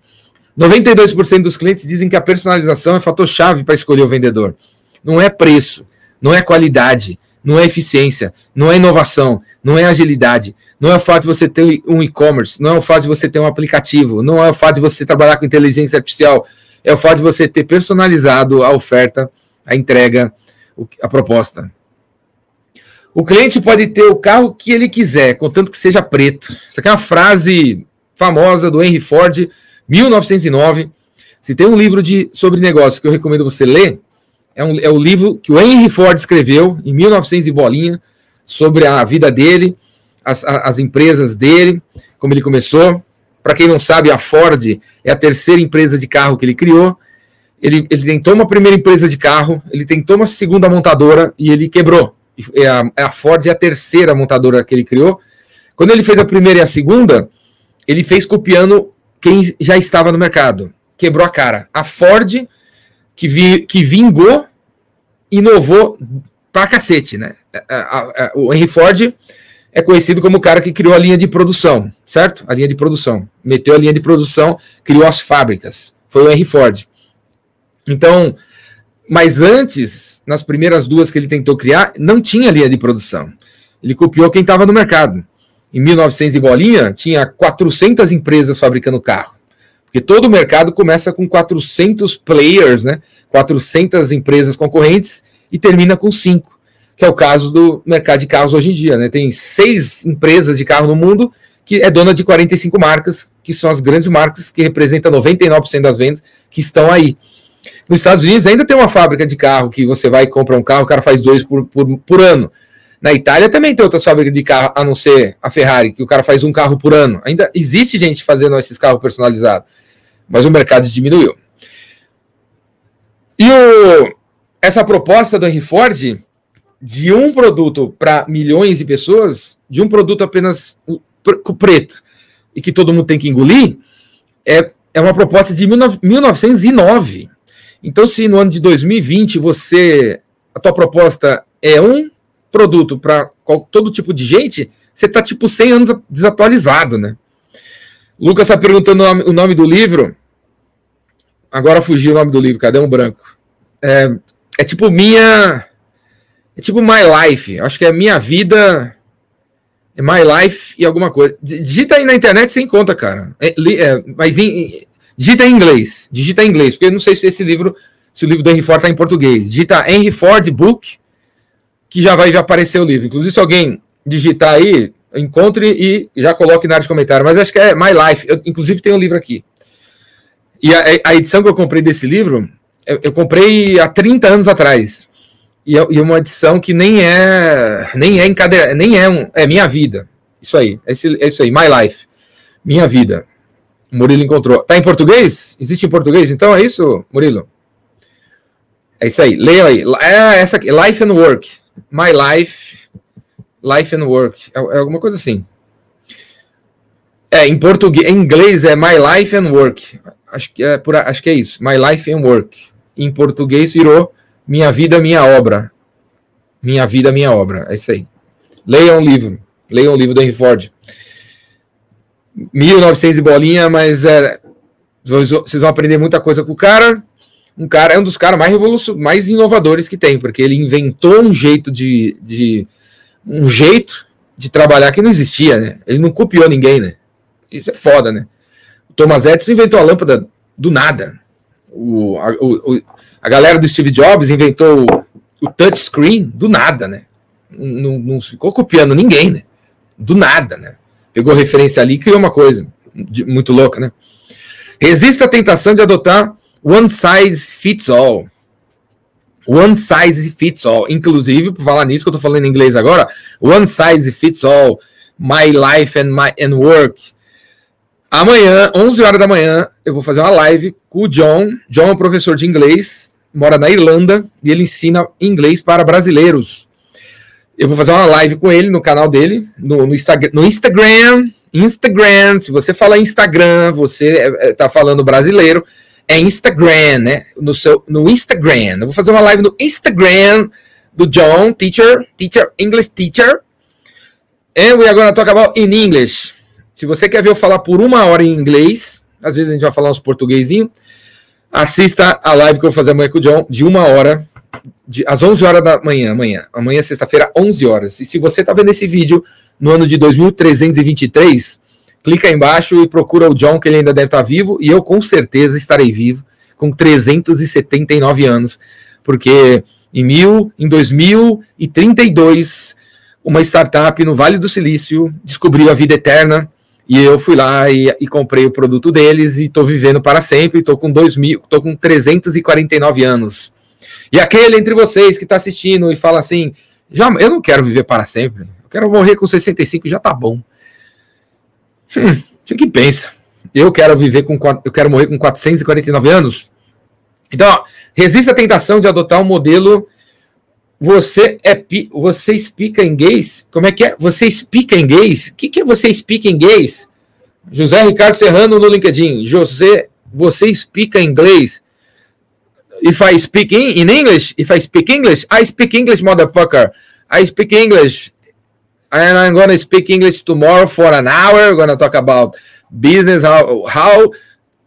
92% dos clientes dizem que a personalização é fator-chave para escolher o vendedor. Não é preço, não é qualidade, não é eficiência, não é inovação, não é agilidade, não é o fato de você ter um e-commerce, não é o fato de você ter um aplicativo, não é o fato de você trabalhar com inteligência artificial, é o fato de você ter personalizado a oferta, a entrega, a proposta. O cliente pode ter o carro que ele quiser, contanto que seja preto. Essa aqui é uma frase famosa do Henry Ford 1909. Se tem um livro de, sobre negócios que eu recomendo você ler, é, um, é o livro que o Henry Ford escreveu em 1900 e bolinha sobre a vida dele, as, as empresas dele, como ele começou. Para quem não sabe, a Ford é a terceira empresa de carro que ele criou. Ele, ele tentou uma primeira empresa de carro, ele tentou uma segunda montadora e ele quebrou. É a, é a Ford é a terceira montadora que ele criou. Quando ele fez a primeira e a segunda, ele fez copiando quem já estava no mercado. Quebrou a cara. A Ford, que, vi, que vingou, inovou pra cacete, né? A, a, a, o Henry Ford é conhecido como o cara que criou a linha de produção, certo? A linha de produção. Meteu a linha de produção, criou as fábricas. Foi o Henry Ford. Então, mas antes, nas primeiras duas que ele tentou criar, não tinha linha de produção. Ele copiou quem estava no mercado em 1900 e bolinha, tinha 400 empresas fabricando carro. Porque todo o mercado começa com 400 players, né? 400 empresas concorrentes e termina com 5, que é o caso do mercado de carros hoje em dia, né? Tem seis empresas de carro no mundo que é dona de 45 marcas, que são as grandes marcas que representam 99% das vendas que estão aí. Nos Estados Unidos ainda tem uma fábrica de carro que você vai e compra um carro, o cara faz dois por, por, por ano. Na Itália também tem outras fábricas de carro, a não ser a Ferrari, que o cara faz um carro por ano. Ainda existe gente fazendo esses carros personalizados, mas o mercado diminuiu. E o, essa proposta do Henry Ford de um produto para milhões de pessoas, de um produto apenas preto e que todo mundo tem que engolir, é, é uma proposta de 1909. Então, se no ano de 2020 você a tua proposta é um produto para todo tipo de gente, você está tipo 100 anos desatualizado, né? Lucas está perguntando o nome do livro. Agora fugiu o nome do livro, cadê um branco? É, é tipo minha. É tipo My Life. Acho que é minha vida. É My Life e alguma coisa. Digita aí na internet sem conta, cara. É, é, mas digita em inglês. Digita em inglês, porque eu não sei se esse livro, se o livro do Henry Ford está em português. Digita Henry Ford Book, que já vai aparecer o livro. Inclusive, se alguém digitar aí, encontre e já coloque na área de comentário. Mas acho que é My Life. Eu, inclusive, tem o um livro aqui. E a, a, edição que eu comprei desse livro, eu, eu comprei há 30 anos atrás. E é, e é uma edição que nem é nem é encadeirada, nem é um, é minha vida. Isso aí, é, esse, é isso aí, My Life. Minha vida. O Murilo encontrou. Tá em português? Existe em português? Então é isso, Murilo? É isso aí. Leia aí. É essa aqui, Life and Work. My Life, Life and Work. É, é alguma coisa assim. É, em português, em inglês é My Life and Work. Acho que é, por, acho que é isso. My Life and Work. Em português virou Minha Vida, Minha Obra. Minha Vida, Minha Obra. É isso aí. Leia um livro. Leia um livro do Henry Ford. 1900 e bolinha, mas é, vocês vão aprender muita coisa com o cara. Um cara é um dos caras mais revolucionários, mais inovadores que tem, porque ele inventou um jeito de, de um jeito de trabalhar que não existia, né? Ele não copiou ninguém, né? Isso é foda, né? O Thomas Edison inventou a lâmpada do nada. O, a, o, a galera do Steve Jobs inventou o, o touchscreen do nada, né? Não, não ficou copiando ninguém, né? Do nada, né? Pegou referência ali e criou uma coisa de, muito louca, né? Resista à tentação de adotar one size fits all. One size fits all. Inclusive, por falar nisso que eu tô falando em inglês agora, one size fits all. My life and my and work. Amanhã, 11 horas da manhã, eu vou fazer uma live com o John. John é um professor de inglês, mora na Irlanda e ele ensina inglês para brasileiros. Eu vou fazer uma live com ele no canal dele, no, no, Instagram, no Instagram. Instagram, se você fala Instagram, você é, é, tá falando brasileiro, é Instagram, né? No, seu, no Instagram. Eu vou fazer uma live no Instagram do John, teacher, teacher, English teacher. And we are going to talk about in English. Se você quer ver eu falar por uma hora em inglês, às vezes a gente vai falar uns portuguesinho, assista a live que eu vou fazer amanhã com o John, de uma hora de, às 11 horas da manhã, amanhã. Amanhã, sexta-feira, 11 horas. E se você está vendo esse vídeo no ano de 2323, clica aí embaixo e procura o John, que ele ainda deve estar tá vivo, e eu com certeza estarei vivo, com 379 anos, porque em, mil, em 2032, uma startup no Vale do Silício descobriu a vida eterna, e eu fui lá e, e comprei o produto deles e estou vivendo para sempre, estou com 2000, tô com 349 anos. E aquele entre vocês que está assistindo e fala assim: já, eu não quero viver para sempre, eu quero morrer com 65 já tá bom. Hum, você que pensa. Eu quero viver com eu quero morrer com 449 anos. Então, ó, resista à tentação de adotar um modelo. Você é você explica em gays? Como é que é? Você explica em gays? O que, que é você explica em gays? José Ricardo Serrano no LinkedIn. José, você explica inglês? if I speak in, in English, if I speak English, I speak English, motherfucker. I speak English. And I'm to speak English tomorrow for an hour. We're going to talk about business, how, how,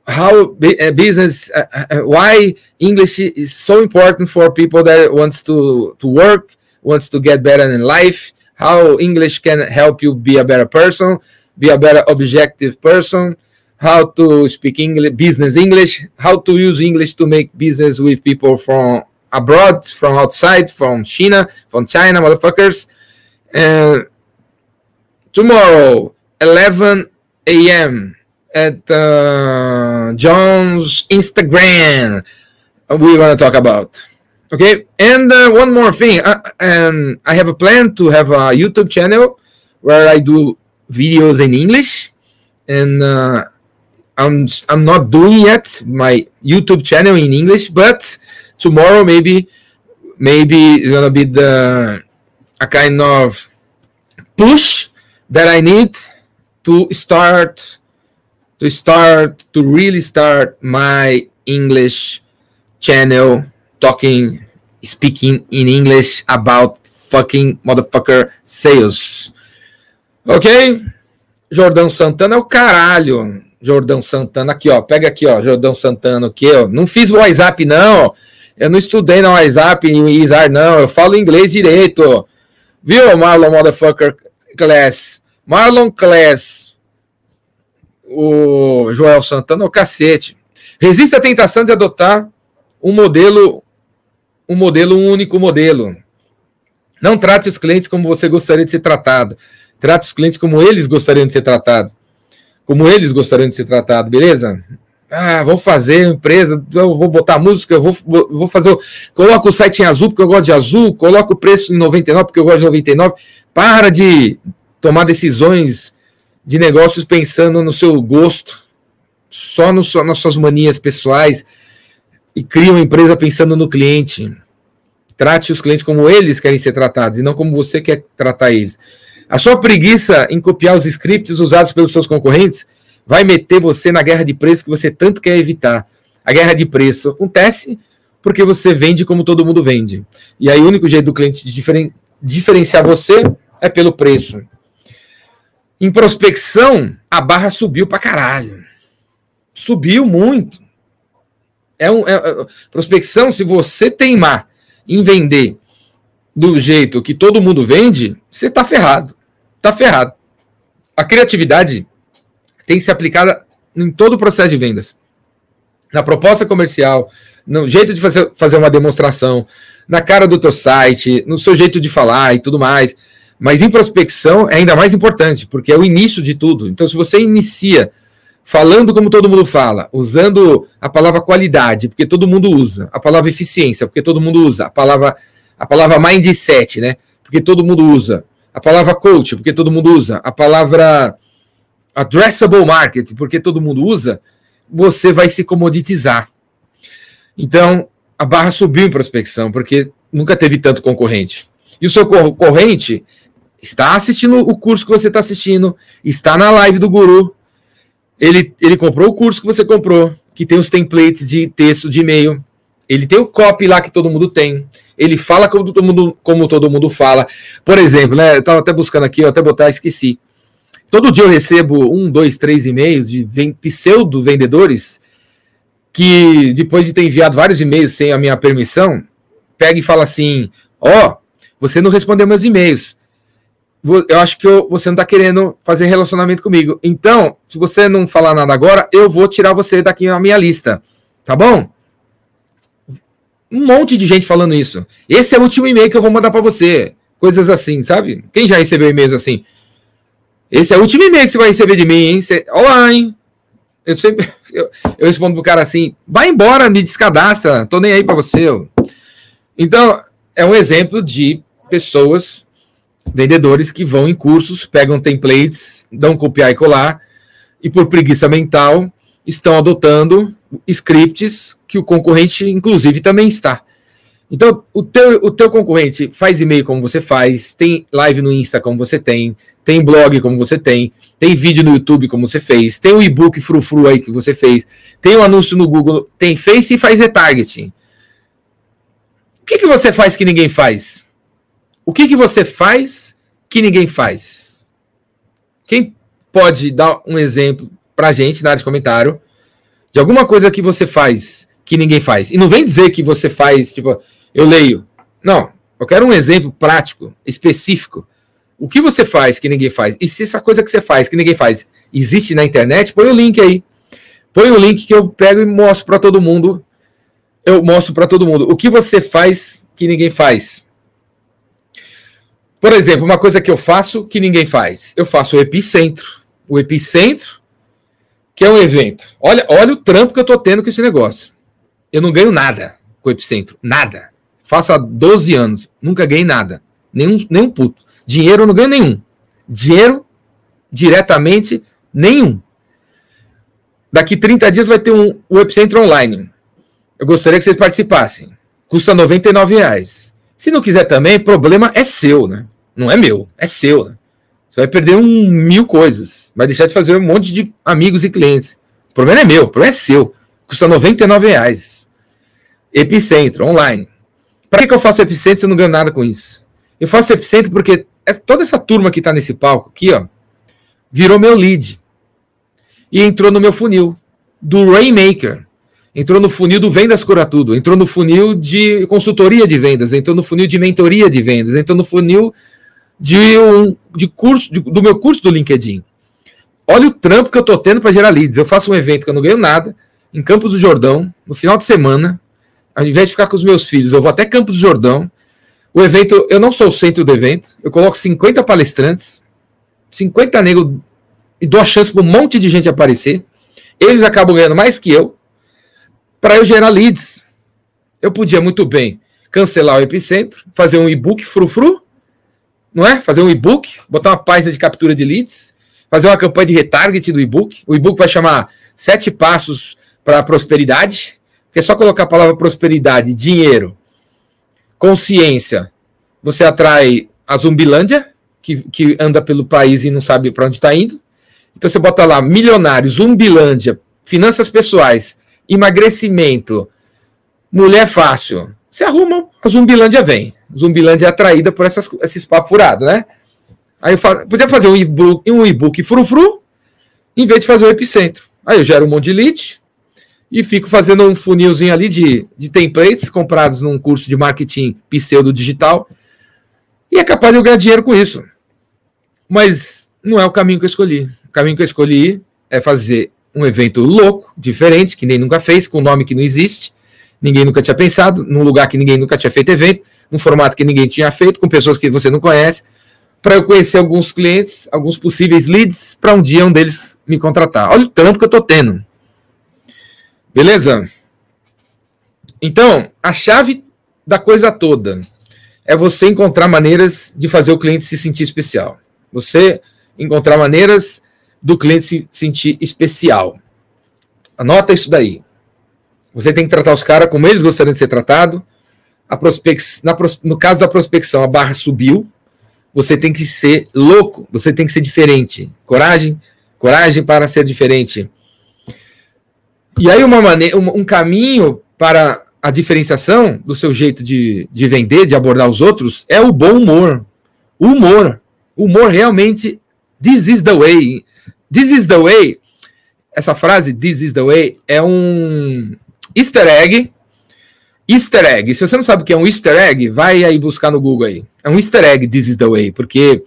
how uh, business, uh, uh, why English is so important for people that wants to, to work, wants to get better in life, how English can help you be a better person, be a better objective person, how to speak English, business English, how to use English to make business with people from abroad, from outside, from China, from China, motherfuckers. And tomorrow, 11 a.m. at uh, John's Instagram, we're going to talk about. Okay, and uh, one more thing, uh, and I have a plan to have a YouTube channel where I do videos in English, and uh, I'm I'm not doing yet my YouTube channel in English, but tomorrow maybe maybe it's gonna be the a kind of push that I need to start to start to really start my English channel talking speaking in English about fucking motherfucker sales. Ok? Jordão Santana é o caralho. Jordão Santana, aqui, ó. Pega aqui, ó. Jordão Santana, aqui, ó. Não fiz o WhatsApp, não. Eu não estudei no WhatsApp e Izar, não. Eu falo inglês direito. Viu, Marlon Motherfucker? Class. Marlon Class. O Joel Santana, o cacete. Resista à tentação de adotar um modelo, um modelo, um único modelo. Não trate os clientes como você gostaria de ser tratado. Trate os clientes como eles gostariam de ser tratados. Como eles gostariam de ser tratados, beleza? Ah, vou fazer empresa, eu vou botar música, eu vou, vou fazer. Coloca o site em azul porque eu gosto de azul, coloca o preço em 99 porque eu gosto de 99. Para de tomar decisões de negócios pensando no seu gosto, só, no, nas suas manias pessoais e cria uma empresa pensando no cliente. Trate os clientes como eles querem ser tratados e não como você quer tratar eles. A sua preguiça em copiar os scripts usados pelos seus concorrentes vai meter você na guerra de preço que você tanto quer evitar. A guerra de preço acontece porque você vende como todo mundo vende. E aí o único jeito do cliente diferen diferenciar você é pelo preço. Em prospecção, a barra subiu para caralho. Subiu muito. É um, é, é, prospecção, se você teimar em vender do jeito que todo mundo vende, você está ferrado. Está ferrado. A criatividade tem que ser aplicada em todo o processo de vendas. Na proposta comercial, no jeito de fazer, fazer uma demonstração, na cara do teu site, no seu jeito de falar e tudo mais. Mas em prospecção é ainda mais importante, porque é o início de tudo. Então, se você inicia falando como todo mundo fala, usando a palavra qualidade, porque todo mundo usa, a palavra eficiência, porque todo mundo usa, a palavra a palavra mindset, né? Porque todo mundo usa, a palavra coach, porque todo mundo usa, a palavra addressable market, porque todo mundo usa, você vai se comoditizar. Então, a barra subiu em prospecção, porque nunca teve tanto concorrente. E o seu concorrente está assistindo o curso que você está assistindo, está na live do guru, ele, ele comprou o curso que você comprou, que tem os templates de texto, de e-mail. Ele tem o copy lá que todo mundo tem. Ele fala como todo mundo, como todo mundo fala. Por exemplo, né? Eu estava até buscando aqui, eu até botar, esqueci. Todo dia eu recebo um, dois, três e-mails de pseudo vendedores que, depois de ter enviado vários e-mails sem a minha permissão, pega e fala assim: Ó, oh, você não respondeu meus e-mails eu acho que eu, você não está querendo fazer relacionamento comigo. Então, se você não falar nada agora, eu vou tirar você daqui na minha lista. Tá bom? Um monte de gente falando isso. Esse é o último e-mail que eu vou mandar para você. Coisas assim, sabe? Quem já recebeu e-mails assim? Esse é o último e-mail que você vai receber de mim, hein? Você... Olá, hein? Eu sempre *laughs* eu, eu respondo pro cara assim: vai embora, me descadastra, tô nem aí para você. Então, é um exemplo de pessoas vendedores que vão em cursos, pegam templates, dão copiar e colar, e por preguiça mental estão adotando scripts que o concorrente, inclusive, também está. Então, o teu, o teu concorrente faz e-mail como você faz, tem live no Insta como você tem, tem blog como você tem, tem vídeo no YouTube como você fez, tem o e-book frufru aí que você fez, tem o um anúncio no Google, tem Face e faz retargeting. O que, que você faz que ninguém faz? O que, que você faz que ninguém faz? Quem pode dar um exemplo para gente na área de comentário de alguma coisa que você faz que ninguém faz? E não vem dizer que você faz, tipo, eu leio. Não, eu quero um exemplo prático, específico. O que você faz que ninguém faz? E se essa coisa que você faz que ninguém faz existe na internet, põe o link aí. Põe o link que eu pego e mostro para todo mundo. Eu mostro para todo mundo o que você faz que ninguém faz. Por exemplo, uma coisa que eu faço que ninguém faz. Eu faço o Epicentro. O Epicentro, que é um evento. Olha, olha o trampo que eu estou tendo com esse negócio. Eu não ganho nada com o Epicentro. Nada. Faço há 12 anos. Nunca ganhei nada. Nenhum, nenhum puto. Dinheiro eu não ganho nenhum. Dinheiro, diretamente, nenhum. Daqui 30 dias vai ter um, o Epicentro online. Eu gostaria que vocês participassem. Custa R$ reais. Se não quiser também, problema é seu, né? Não é meu, é seu. Né? Você vai perder um mil coisas. Vai deixar de fazer um monte de amigos e clientes. O problema é meu, o problema é seu. Custa R$ reais. Epicentro, online. Para que, que eu faço Epicentro se eu não ganho nada com isso? Eu faço Epicentro porque toda essa turma que está nesse palco aqui, ó, virou meu lead. E entrou no meu funil do Rainmaker. Entrou no funil do Vendas Cura Tudo. Entrou no funil de consultoria de vendas. Entrou no funil de mentoria de vendas. Entrou no funil de um de curso, de, do meu curso do LinkedIn. Olha o trampo que eu tô tendo para gerar leads. Eu faço um evento que eu não ganho nada, em Campos do Jordão, no final de semana. Ao invés de ficar com os meus filhos, eu vou até Campos do Jordão. O evento, eu não sou o centro do evento, eu coloco 50 palestrantes, 50 negros, e dou a chance para um monte de gente aparecer. Eles acabam ganhando mais que eu, para eu gerar leads. Eu podia muito bem cancelar o Epicentro, fazer um e-book frufru, não é? Fazer um e-book, botar uma página de captura de leads, fazer uma campanha de retarget do e-book. O e-book vai chamar Sete Passos para a Prosperidade, que é só colocar a palavra prosperidade, dinheiro, consciência. Você atrai a Zumbilândia, que, que anda pelo país e não sabe para onde está indo. Então você bota lá milionário, Zumbilândia, finanças pessoais, emagrecimento, mulher fácil, você arruma, a Zumbilândia vem. Zumbilândia é atraída por essas, esses papos furados, né? Aí eu faço, podia fazer um e-book um e frufru, em vez de fazer o epicentro. Aí eu gero um monte de lead e fico fazendo um funilzinho ali de, de templates comprados num curso de marketing pseudo digital e é capaz de eu ganhar dinheiro com isso. Mas não é o caminho que eu escolhi. O caminho que eu escolhi é fazer um evento louco, diferente, que nem nunca fez, com nome que não existe, ninguém nunca tinha pensado, num lugar que ninguém nunca tinha feito evento, num formato que ninguém tinha feito, com pessoas que você não conhece, para eu conhecer alguns clientes, alguns possíveis leads, para um dia um deles me contratar. Olha o trampo que eu estou tendo. Beleza? Então, a chave da coisa toda é você encontrar maneiras de fazer o cliente se sentir especial. Você encontrar maneiras do cliente se sentir especial. Anota isso daí. Você tem que tratar os caras como eles gostariam de ser tratado. A. Na, no caso da prospecção, a barra subiu. Você tem que ser louco, você tem que ser diferente. Coragem, coragem para ser diferente. E aí, uma maneira, um, caminho para a diferenciação do seu jeito de, de vender, de abordar os outros, é o bom humor. Humor. Humor realmente. This is the way. This is the way. Essa frase, this is the way, é um, Easter egg. Easter egg. Se você não sabe o que é um easter egg, vai aí buscar no Google aí. É um easter egg, This is the Way, porque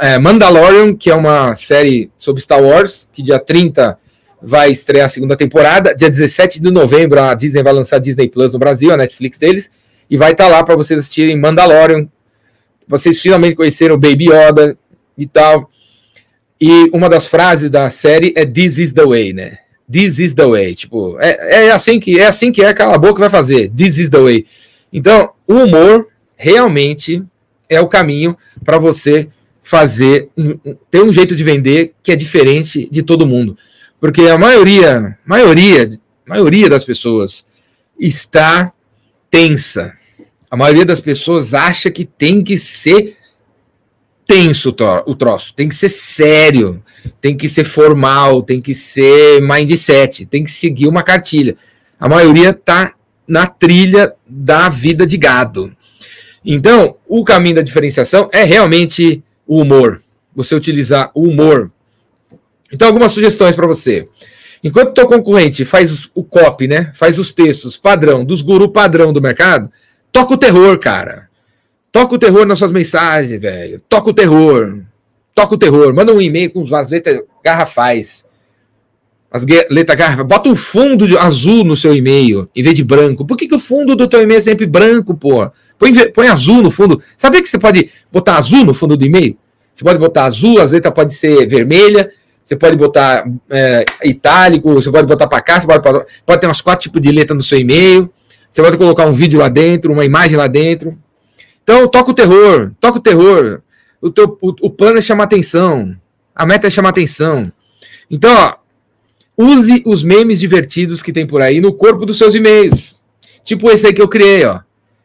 é, Mandalorian, que é uma série sobre Star Wars, que dia 30 vai estrear a segunda temporada. Dia 17 de novembro, a Disney vai lançar Disney Plus no Brasil, a Netflix deles, e vai estar tá lá para vocês assistirem Mandalorian. Vocês finalmente conheceram o Baby Yoda e tal. E uma das frases da série é This is the way, né? This is the way. Tipo, é, é assim que é assim que é, cala a boca vai fazer. This is the way. Então, o humor realmente é o caminho para você fazer ter um jeito de vender que é diferente de todo mundo. Porque a maioria, maioria, maioria das pessoas está tensa. A maioria das pessoas acha que tem que ser tenso o troço, tem que ser sério, tem que ser formal, tem que ser mindset, tem que seguir uma cartilha. A maioria tá na trilha da vida de gado. Então, o caminho da diferenciação é realmente o humor. Você utilizar o humor. Então, algumas sugestões para você. Enquanto o teu concorrente faz o copy, né? Faz os textos padrão, dos guru padrão do mercado, toca o terror, cara. Toca o terror nas suas mensagens, velho. Toca o terror. Toca o terror. Manda um e-mail com as letras garrafais. As letras garrafais. Bota um fundo azul no seu e-mail, em vez de branco. Por que, que o fundo do teu e-mail é sempre branco, pô? Põe, põe azul no fundo. Sabia que você pode botar azul no fundo do e-mail? Você pode botar azul, as letras podem ser vermelha, você pode botar é, itálico, você pode botar para cá, você pode, pode ter umas quatro tipos de letra no seu e-mail. Você pode colocar um vídeo lá dentro, uma imagem lá dentro. Então, toca o terror, toca o terror. O, teu, o, o plano é chamar atenção. A meta é chamar atenção. Então, ó, use os memes divertidos que tem por aí no corpo dos seus e-mails. Tipo esse aí que eu criei, ó.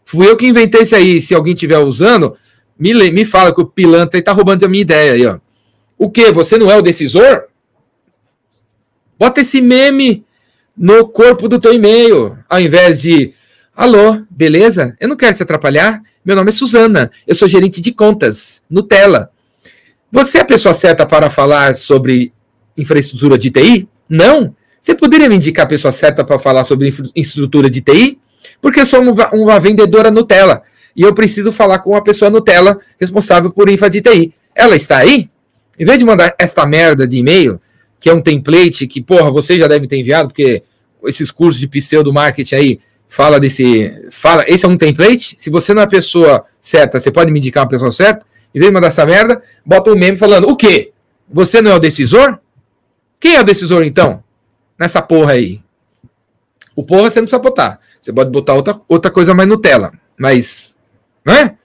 Fui eu que inventei esse aí. Se alguém estiver usando, me, me fala que o pilantra está roubando a minha ideia aí, ó. O que? Você não é o decisor? Bota esse meme no corpo do teu e-mail, ao invés de Alô, beleza? Eu não quero te atrapalhar. Meu nome é Suzana, eu sou gerente de contas, Nutella. Você é a pessoa certa para falar sobre infraestrutura de TI? Não? Você poderia me indicar a pessoa certa para falar sobre infraestrutura de TI? Porque eu sou uma, uma vendedora Nutella e eu preciso falar com uma pessoa Nutella responsável por infra de TI. ela está aí? Em vez de mandar esta merda de e-mail, que é um template que, porra, você já deve ter enviado, porque esses cursos de pseudo marketing aí fala desse. Fala, esse é um template. Se você não é a pessoa certa, você pode me indicar uma pessoa certa. Em vez de mandar essa merda, bota um meme falando: o quê? Você não é o decisor? Quem é o decisor então? Nessa porra aí. O porra você não precisa botar. Você pode botar outra, outra coisa mais Nutella. Mas, né?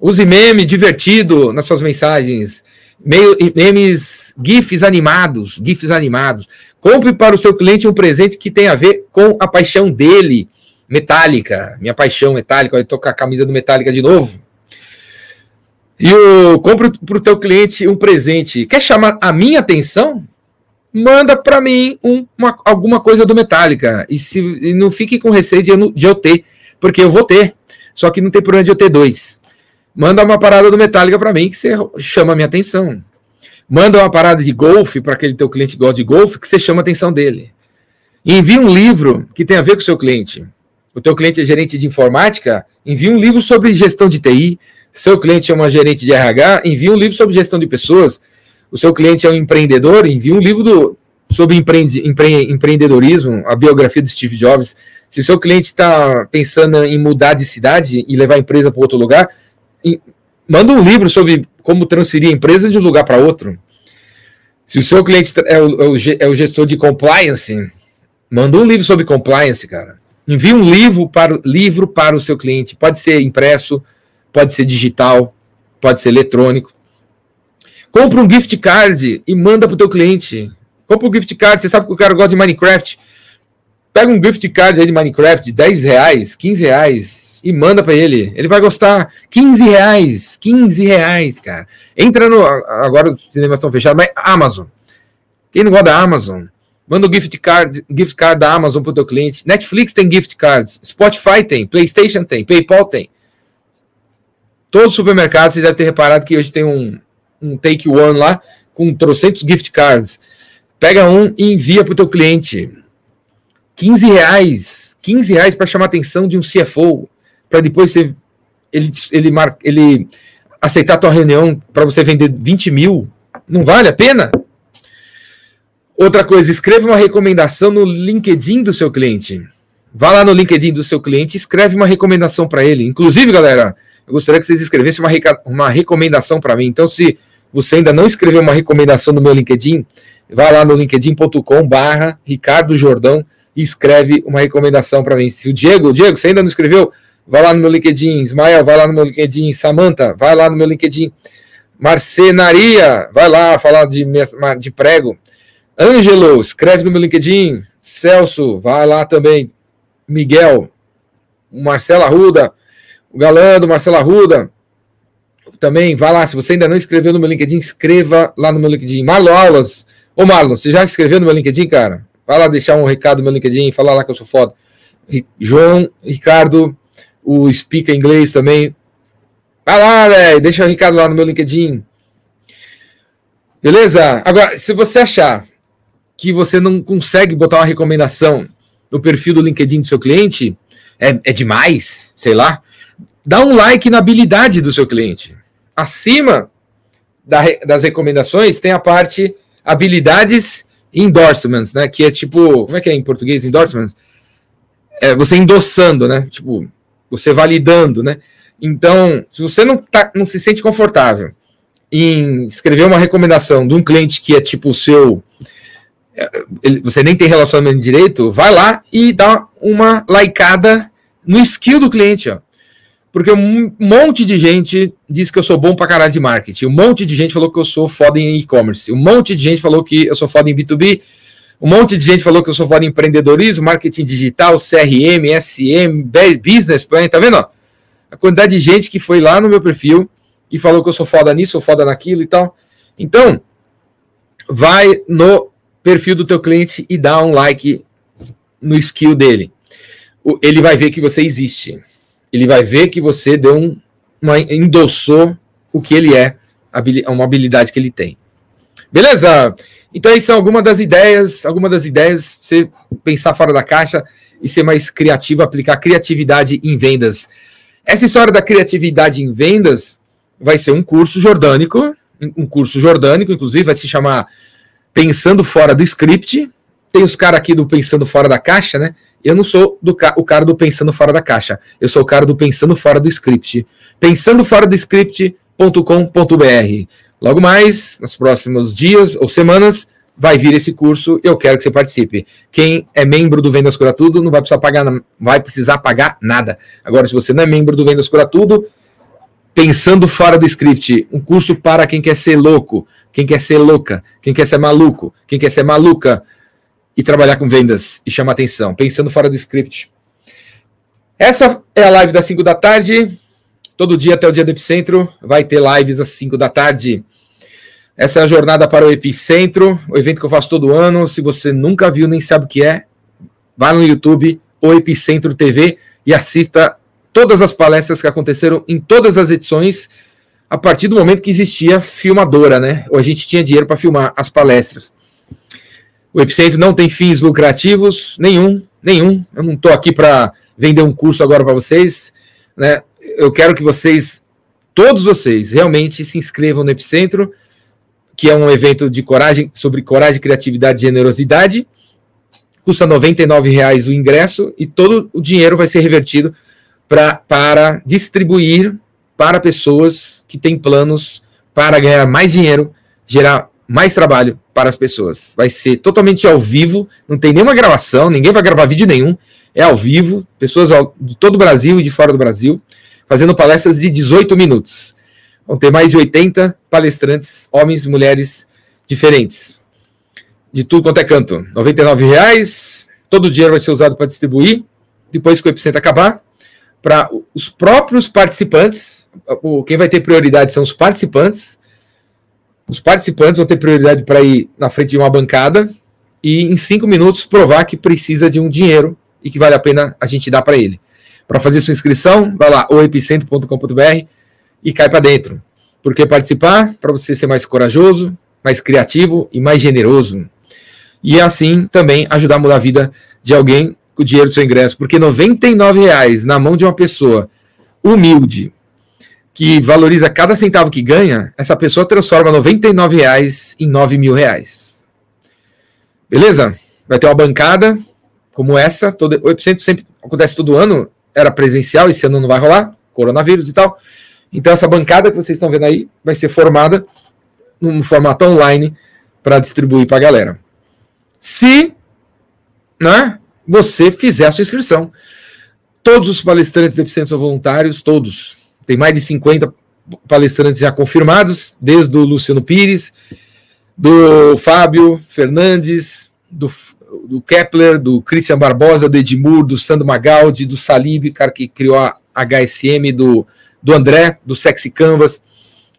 Use meme divertido nas suas mensagens. Meio, memes, GIFs animados. GIFs animados. Compre para o seu cliente um presente que tem a ver com a paixão dele. Metallica. Minha paixão metálica. Eu tô com a camisa do Metallica de novo. E o compre para o teu cliente um presente. Quer chamar a minha atenção? manda para mim um, uma, alguma coisa do Metallica. E, se, e não fique com receio de eu, de eu ter, porque eu vou ter. Só que não tem problema de eu ter dois. Manda uma parada do Metallica para mim que você chama a minha atenção. Manda uma parada de golfe para aquele teu cliente que gosta de golfe que você chama a atenção dele. envia um livro que tem a ver com o seu cliente. O teu cliente é gerente de informática, envia um livro sobre gestão de TI. Seu cliente é uma gerente de RH, envia um livro sobre gestão de pessoas o seu cliente é um empreendedor, envie um livro do, sobre empre, empreendedorismo, a biografia do Steve Jobs. Se o seu cliente está pensando em mudar de cidade e levar a empresa para outro lugar, manda um livro sobre como transferir a empresa de um lugar para outro. Se o seu cliente é o, é é o gestor de compliance, manda um livro sobre compliance, cara. Envie um livro para, livro para o seu cliente. Pode ser impresso, pode ser digital, pode ser eletrônico. Compra um gift card e manda pro teu cliente. Compra um gift card, você sabe que o cara gosta de Minecraft. Pega um gift card aí de Minecraft de 10 reais, 15 reais e manda para ele. Ele vai gostar. 15 reais, 15 reais, cara. Entra no. Agora os cinemas estão fechados, mas Amazon. Quem não gosta da Amazon? Manda o um gift card, gift card da Amazon pro teu cliente. Netflix tem gift cards. Spotify tem. PlayStation tem. PayPal tem. Todos os supermercados, você deve ter reparado que hoje tem um, um take one lá com trocentos gift cards. Pega um e envia para o teu cliente. 15 reais. 15 reais para chamar a atenção de um CFO. Para depois você, ele, ele, mar, ele aceitar a tua reunião para você vender 20 mil. Não vale a pena? Outra coisa, escreve uma recomendação no LinkedIn do seu cliente. Vá lá no LinkedIn do seu cliente e escreve uma recomendação para ele. Inclusive, galera, eu gostaria que vocês escrevessem uma, uma recomendação para mim. Então, se você ainda não escreveu uma recomendação no meu LinkedIn, vá lá no linkedin.com barra Ricardo Jordão e escreve uma recomendação para mim. Se o Diego, Diego, você ainda não escreveu, vai lá no meu LinkedIn. Ismael, vai lá no meu LinkedIn. Samanta, vai lá no meu LinkedIn. Marcenaria, vai lá falar de, de prego. Ângelo, escreve no meu LinkedIn. Celso, vai lá também. Miguel, Marcelo Arruda, o galã do Marcelo Arruda, também, vá lá. Se você ainda não escreveu no meu LinkedIn, escreva lá no meu LinkedIn. Marlon Aulas. Ô, Marlon, você já escreveu no meu LinkedIn, cara? Vai lá deixar um recado no meu LinkedIn, falar lá que eu sou foda. João, Ricardo, o Speaker Inglês também. Vai lá, velho, deixa o recado lá no meu LinkedIn. Beleza? Agora, se você achar que você não consegue botar uma recomendação no perfil do LinkedIn do seu cliente, é, é demais, sei lá, dá um like na habilidade do seu cliente acima da, das recomendações tem a parte habilidades e endorsements, né? Que é tipo, como é que é em português endorsements? É você endossando, né? Tipo, você validando, né? Então, se você não, tá, não se sente confortável em escrever uma recomendação de um cliente que é tipo o seu, você nem tem relacionamento direito, vai lá e dá uma likeada no skill do cliente, ó. Porque um monte de gente disse que eu sou bom pra caralho de marketing. Um monte de gente falou que eu sou foda em e-commerce. Um monte de gente falou que eu sou foda em B2B. Um monte de gente falou que eu sou foda em empreendedorismo, marketing digital, CRM, SM, business plan. Tá vendo? A quantidade de gente que foi lá no meu perfil e falou que eu sou foda nisso, sou foda naquilo e tal. Então, vai no perfil do teu cliente e dá um like no skill dele. Ele vai ver que você existe ele vai ver que você deu um, uma, endossou o que ele é, uma habilidade que ele tem. Beleza? Então, aí são algumas das ideias, algumas das ideias, você pensar fora da caixa e ser mais criativo, aplicar criatividade em vendas. Essa história da criatividade em vendas vai ser um curso jordânico um curso jordânico, inclusive, vai se chamar Pensando Fora do Script. Tem os caras aqui do Pensando Fora da Caixa, né? Eu não sou do, o cara do Pensando Fora da Caixa. Eu sou o cara do Pensando Fora do Script. Pensando Fora do Script.com.br. Logo mais, nos próximos dias ou semanas, vai vir esse curso. Eu quero que você participe. Quem é membro do Vendas Cura Tudo não vai precisar pagar, vai precisar pagar nada. Agora, se você não é membro do Vendas Cura Tudo, pensando fora do script, um curso para quem quer ser louco, quem quer ser louca, quem quer ser maluco, quem quer ser maluca e trabalhar com vendas e chamar atenção, pensando fora do script. Essa é a live das 5 da tarde. Todo dia até o dia do Epicentro vai ter lives às 5 da tarde. Essa é a jornada para o Epicentro, o evento que eu faço todo ano. Se você nunca viu nem sabe o que é, vá no YouTube, o Epicentro TV, e assista todas as palestras que aconteceram em todas as edições, a partir do momento que existia filmadora, né? Ou a gente tinha dinheiro para filmar as palestras. O Epicentro não tem fins lucrativos, nenhum, nenhum. Eu não estou aqui para vender um curso agora para vocês, né? Eu quero que vocês, todos vocês, realmente se inscrevam no Epicentro que é um evento de coragem sobre coragem, criatividade e generosidade. Custa R$ reais o ingresso e todo o dinheiro vai ser revertido pra, para distribuir para pessoas que têm planos para ganhar mais dinheiro, gerar mais trabalho para as pessoas. Vai ser totalmente ao vivo, não tem nenhuma gravação, ninguém vai gravar vídeo nenhum, é ao vivo, pessoas de todo o Brasil e de fora do Brasil, fazendo palestras de 18 minutos. Vão ter mais de 80 palestrantes, homens e mulheres diferentes. De tudo quanto é canto. R$ reais. Todo o dinheiro vai ser usado para distribuir. Depois que o Epicentro acabar, para os próprios participantes. Quem vai ter prioridade são os participantes. Os participantes vão ter prioridade para ir na frente de uma bancada e em cinco minutos provar que precisa de um dinheiro e que vale a pena a gente dar para ele. Para fazer sua inscrição, vai lá, oepicentro.com.br e cai para dentro. Porque participar para você ser mais corajoso, mais criativo e mais generoso. E assim também ajudar a mudar a vida de alguém com o dinheiro do seu ingresso. Porque R$ reais na mão de uma pessoa humilde, que valoriza cada centavo que ganha, essa pessoa transforma R$ reais em 9 mil reais. Beleza? Vai ter uma bancada como essa. Todo, o Epicentro sempre acontece todo ano, era presencial, esse ano não vai rolar, coronavírus e tal. Então, essa bancada que vocês estão vendo aí vai ser formada num formato online para distribuir para a galera. Se né, você fizer a sua inscrição. Todos os palestrantes deficientes são voluntários, todos. Tem mais de 50 palestrantes já confirmados, desde o Luciano Pires, do Fábio Fernandes, do, do Kepler, do Christian Barbosa, do Edmur, do Sandro Magaldi, do Salib, cara que criou a HSM, do do André, do Sexy Canvas.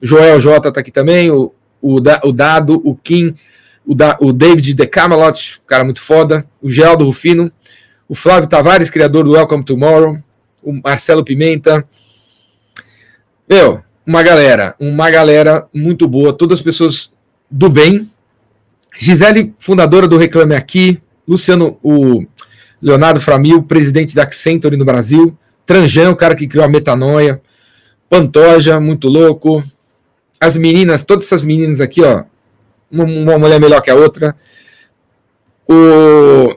Joel J tá aqui também, o, o, o Dado, o Kim, o, da, o David de Camelot, cara muito foda, o Geraldo Rufino, o Flávio Tavares, criador do Welcome Tomorrow, o Marcelo Pimenta. Meu, uma galera, uma galera muito boa, todas as pessoas do bem. Gisele, fundadora do Reclame Aqui, Luciano, o Leonardo Framil, presidente da Accenture no Brasil, Tranjan, o cara que criou a metanoia, Pantoja, muito louco. As meninas, todas essas meninas aqui, ó. Uma mulher melhor que a outra. O...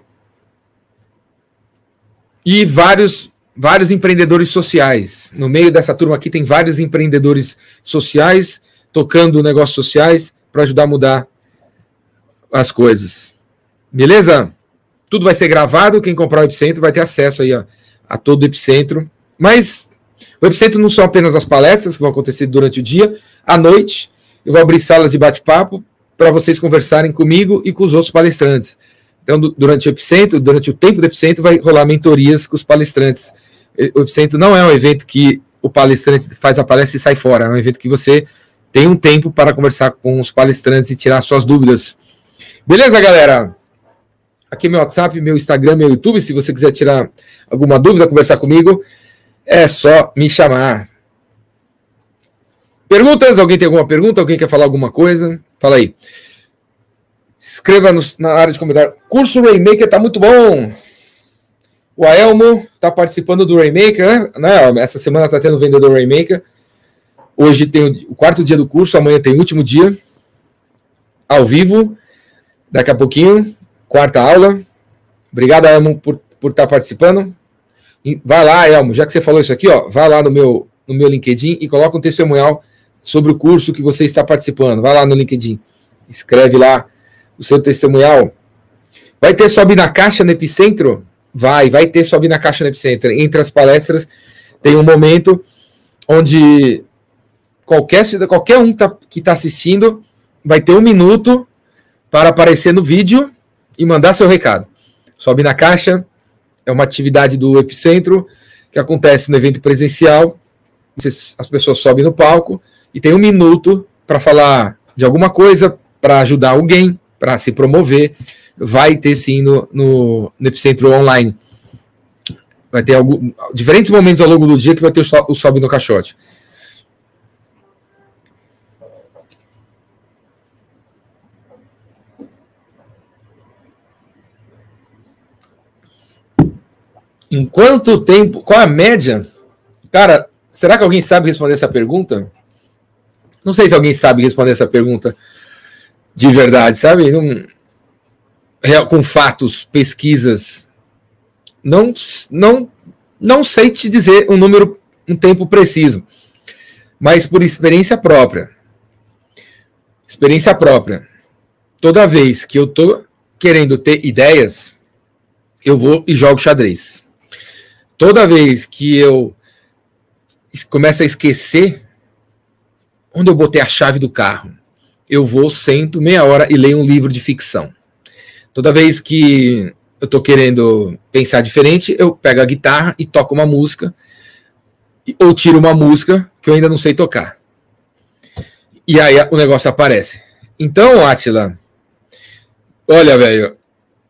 E vários, vários empreendedores sociais. No meio dessa turma aqui tem vários empreendedores sociais tocando negócios sociais para ajudar a mudar as coisas. Beleza? Tudo vai ser gravado. Quem comprar o Epicentro vai ter acesso aí ó, a todo o Epicentro. Mas o Epicentro não são apenas as palestras que vão acontecer durante o dia, à noite eu vou abrir salas de bate-papo para vocês conversarem comigo e com os outros palestrantes. Então, durante o Epicentro, durante o tempo do Epicentro, vai rolar mentorias com os palestrantes. O Epicentro não é um evento que o palestrante faz a palestra e sai fora, é um evento que você tem um tempo para conversar com os palestrantes e tirar suas dúvidas. Beleza, galera? Aqui meu WhatsApp, meu Instagram, meu YouTube. Se você quiser tirar alguma dúvida, conversar comigo, é só me chamar. Perguntas? Alguém tem alguma pergunta? Alguém quer falar alguma coisa? Fala aí. Escreva no, na área de comentário. Curso Rainmaker tá muito bom. O Aelmo tá participando do Rainmaker, né? Essa semana tá tendo vendedor Rainmaker. Hoje tem o quarto dia do curso, amanhã tem o último dia, ao vivo, daqui a pouquinho, quarta aula. Obrigado, Elmo, por, por estar participando. E vai lá, Elmo, já que você falou isso aqui, ó, vai lá no meu, no meu LinkedIn e coloca um testemunhal sobre o curso que você está participando. Vai lá no LinkedIn, escreve lá o seu testemunhal. Vai ter sobe na caixa no Epicentro? Vai, vai ter sobe na caixa no Epicentro. Entre as palestras tem um momento onde qualquer, qualquer um tá, que está assistindo vai ter um minuto para aparecer no vídeo e mandar seu recado. Sobe na caixa, é uma atividade do Epicentro que acontece no evento presencial. As pessoas sobem no palco e tem um minuto para falar de alguma coisa, para ajudar alguém, para se promover. Vai ter sim no, no, no Epicentro online. Vai ter algum, diferentes momentos ao longo do dia que vai ter o, o sobe no caixote. Em quanto tempo? Qual a média? Cara, será que alguém sabe responder essa pergunta? Não sei se alguém sabe responder essa pergunta de verdade, sabe? Não, com fatos, pesquisas. Não, não, não sei te dizer um número, um tempo preciso, mas por experiência própria. Experiência própria. Toda vez que eu tô querendo ter ideias, eu vou e jogo xadrez toda vez que eu começo a esquecer onde eu botei a chave do carro, eu vou, sento meia hora e leio um livro de ficção. Toda vez que eu estou querendo pensar diferente, eu pego a guitarra e toco uma música, ou tiro uma música que eu ainda não sei tocar. E aí o negócio aparece. Então, Atila, olha, velho,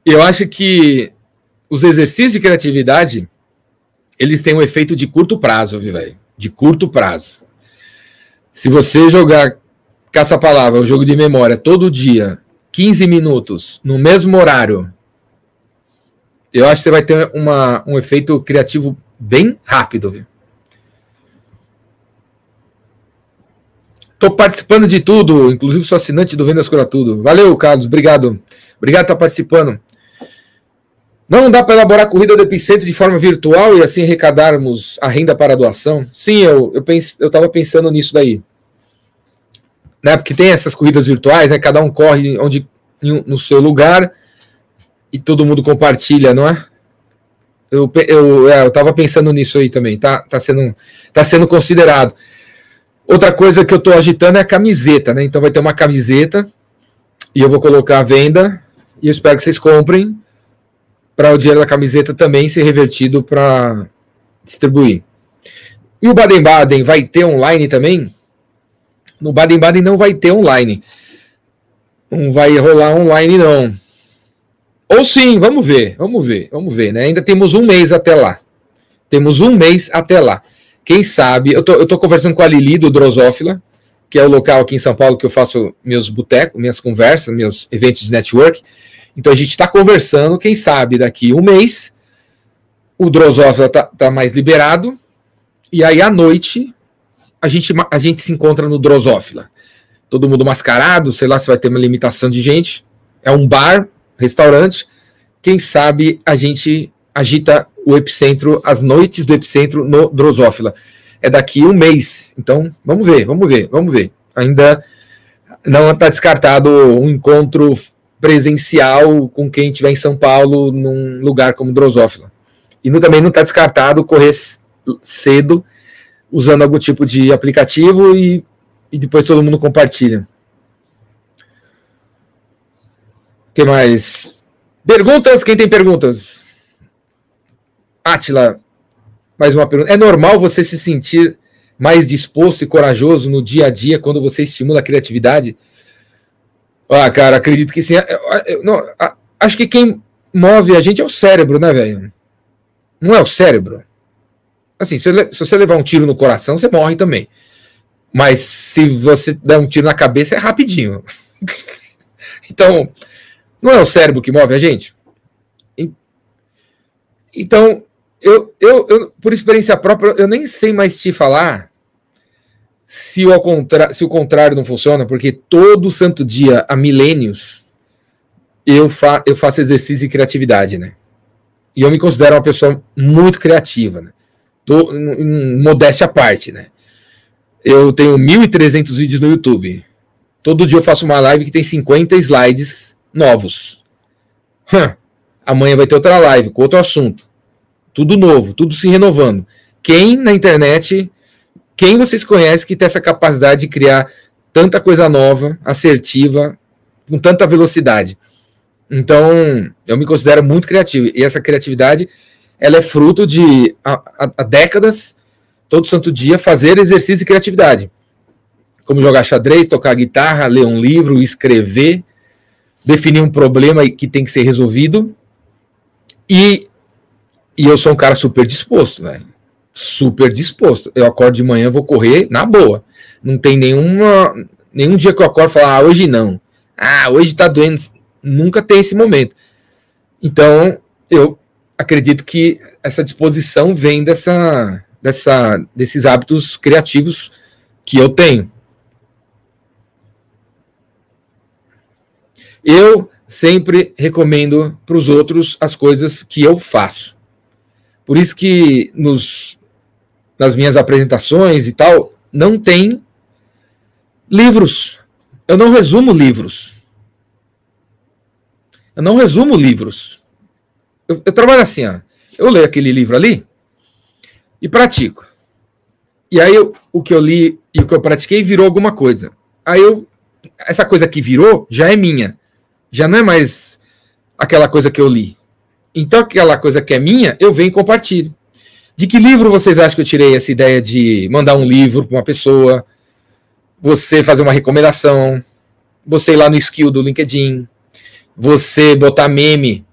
eu acho que os exercícios de criatividade eles têm um efeito de curto prazo, velho. De curto prazo. Se você jogar caça-palavra, o jogo de memória, todo dia, 15 minutos, no mesmo horário, eu acho que você vai ter uma, um efeito criativo bem rápido, viu? Tô participando de tudo, inclusive sou assinante do Vendas Cura Tudo. Valeu, Carlos, obrigado. Obrigado por estar participando. Não dá para elaborar a corrida do Epicentro de forma virtual e assim arrecadarmos a renda para a doação? Sim, eu eu estava pensando nisso daí. Né, porque tem essas corridas virtuais, né, cada um corre onde, no seu lugar e todo mundo compartilha, não é? Eu eu é, estava pensando nisso aí também, tá, tá, sendo, tá sendo considerado. Outra coisa que eu estou agitando é a camiseta, né? Então vai ter uma camiseta e eu vou colocar à venda e eu espero que vocês comprem para o dinheiro da camiseta também ser revertido para distribuir. E o Baden-Baden vai ter online também? No Baden-Baden não vai ter online. Não vai rolar online, não. Ou sim, vamos ver, vamos ver, vamos ver, né? Ainda temos um mês até lá. Temos um mês até lá. Quem sabe, eu tô, eu tô conversando com a Lili do Drosófila, que é o local aqui em São Paulo que eu faço meus botecos, minhas conversas, meus eventos de network. Então a gente está conversando, quem sabe daqui um mês o Drosófila está tá mais liberado, e aí à noite a gente, a gente se encontra no Drosófila. Todo mundo mascarado, sei lá se vai ter uma limitação de gente. É um bar, restaurante. Quem sabe a gente agita o epicentro, as noites do epicentro no Drosófila. É daqui um mês. Então, vamos ver, vamos ver, vamos ver. Ainda não está descartado um encontro presencial com quem estiver em São Paulo, num lugar como Drosófila. E no, também não está descartado correr cedo, usando algum tipo de aplicativo e, e depois todo mundo compartilha. O que mais? Perguntas? Quem tem perguntas? Atila, mais uma pergunta. É normal você se sentir mais disposto e corajoso no dia a dia quando você estimula a criatividade? Ah, cara, acredito que sim. não, acho que quem move a gente é o cérebro, né, velho? Não é o cérebro. Assim, se, se você levar um tiro no coração, você morre também. Mas se você der um tiro na cabeça, é rapidinho. *laughs* então, não é o cérebro que move a gente? Então, eu, eu, eu, por experiência própria, eu nem sei mais te falar se o, se o contrário não funciona, porque todo santo dia, há milênios, eu, fa... eu faço exercício de criatividade, né? E eu me considero uma pessoa muito criativa, né? Tô, modéstia à parte, né? Eu tenho 1.300 vídeos no YouTube. Todo dia eu faço uma live que tem 50 slides novos. Hum, amanhã vai ter outra live com outro assunto. Tudo novo, tudo se renovando. Quem na internet, quem vocês conhecem que tem essa capacidade de criar tanta coisa nova, assertiva, com tanta velocidade? Então, eu me considero muito criativo. E essa criatividade, ela é fruto de há, décadas, todo santo dia, fazer exercício de criatividade. Como jogar xadrez, tocar guitarra, ler um livro, escrever, definir um problema que tem que ser resolvido. E, e eu sou um cara super disposto, velho. Super disposto. Eu acordo de manhã, vou correr na boa. Não tem nenhuma, nenhum dia que eu acordo e falo, ah, hoje não. Ah, hoje tá doendo nunca tem esse momento. Então, eu acredito que essa disposição vem dessa, dessa, desses hábitos criativos que eu tenho. Eu sempre recomendo para os outros as coisas que eu faço. Por isso que nos, nas minhas apresentações e tal, não tem livros. Eu não resumo livros. Eu não resumo livros. Eu, eu trabalho assim, ó. Eu leio aquele livro ali e pratico. E aí eu, o que eu li e o que eu pratiquei virou alguma coisa. Aí eu essa coisa que virou já é minha. Já não é mais aquela coisa que eu li. Então aquela coisa que é minha, eu venho e compartilho. De que livro vocês acham que eu tirei essa ideia de mandar um livro para uma pessoa, você fazer uma recomendação, você ir lá no skill do LinkedIn, você botar meme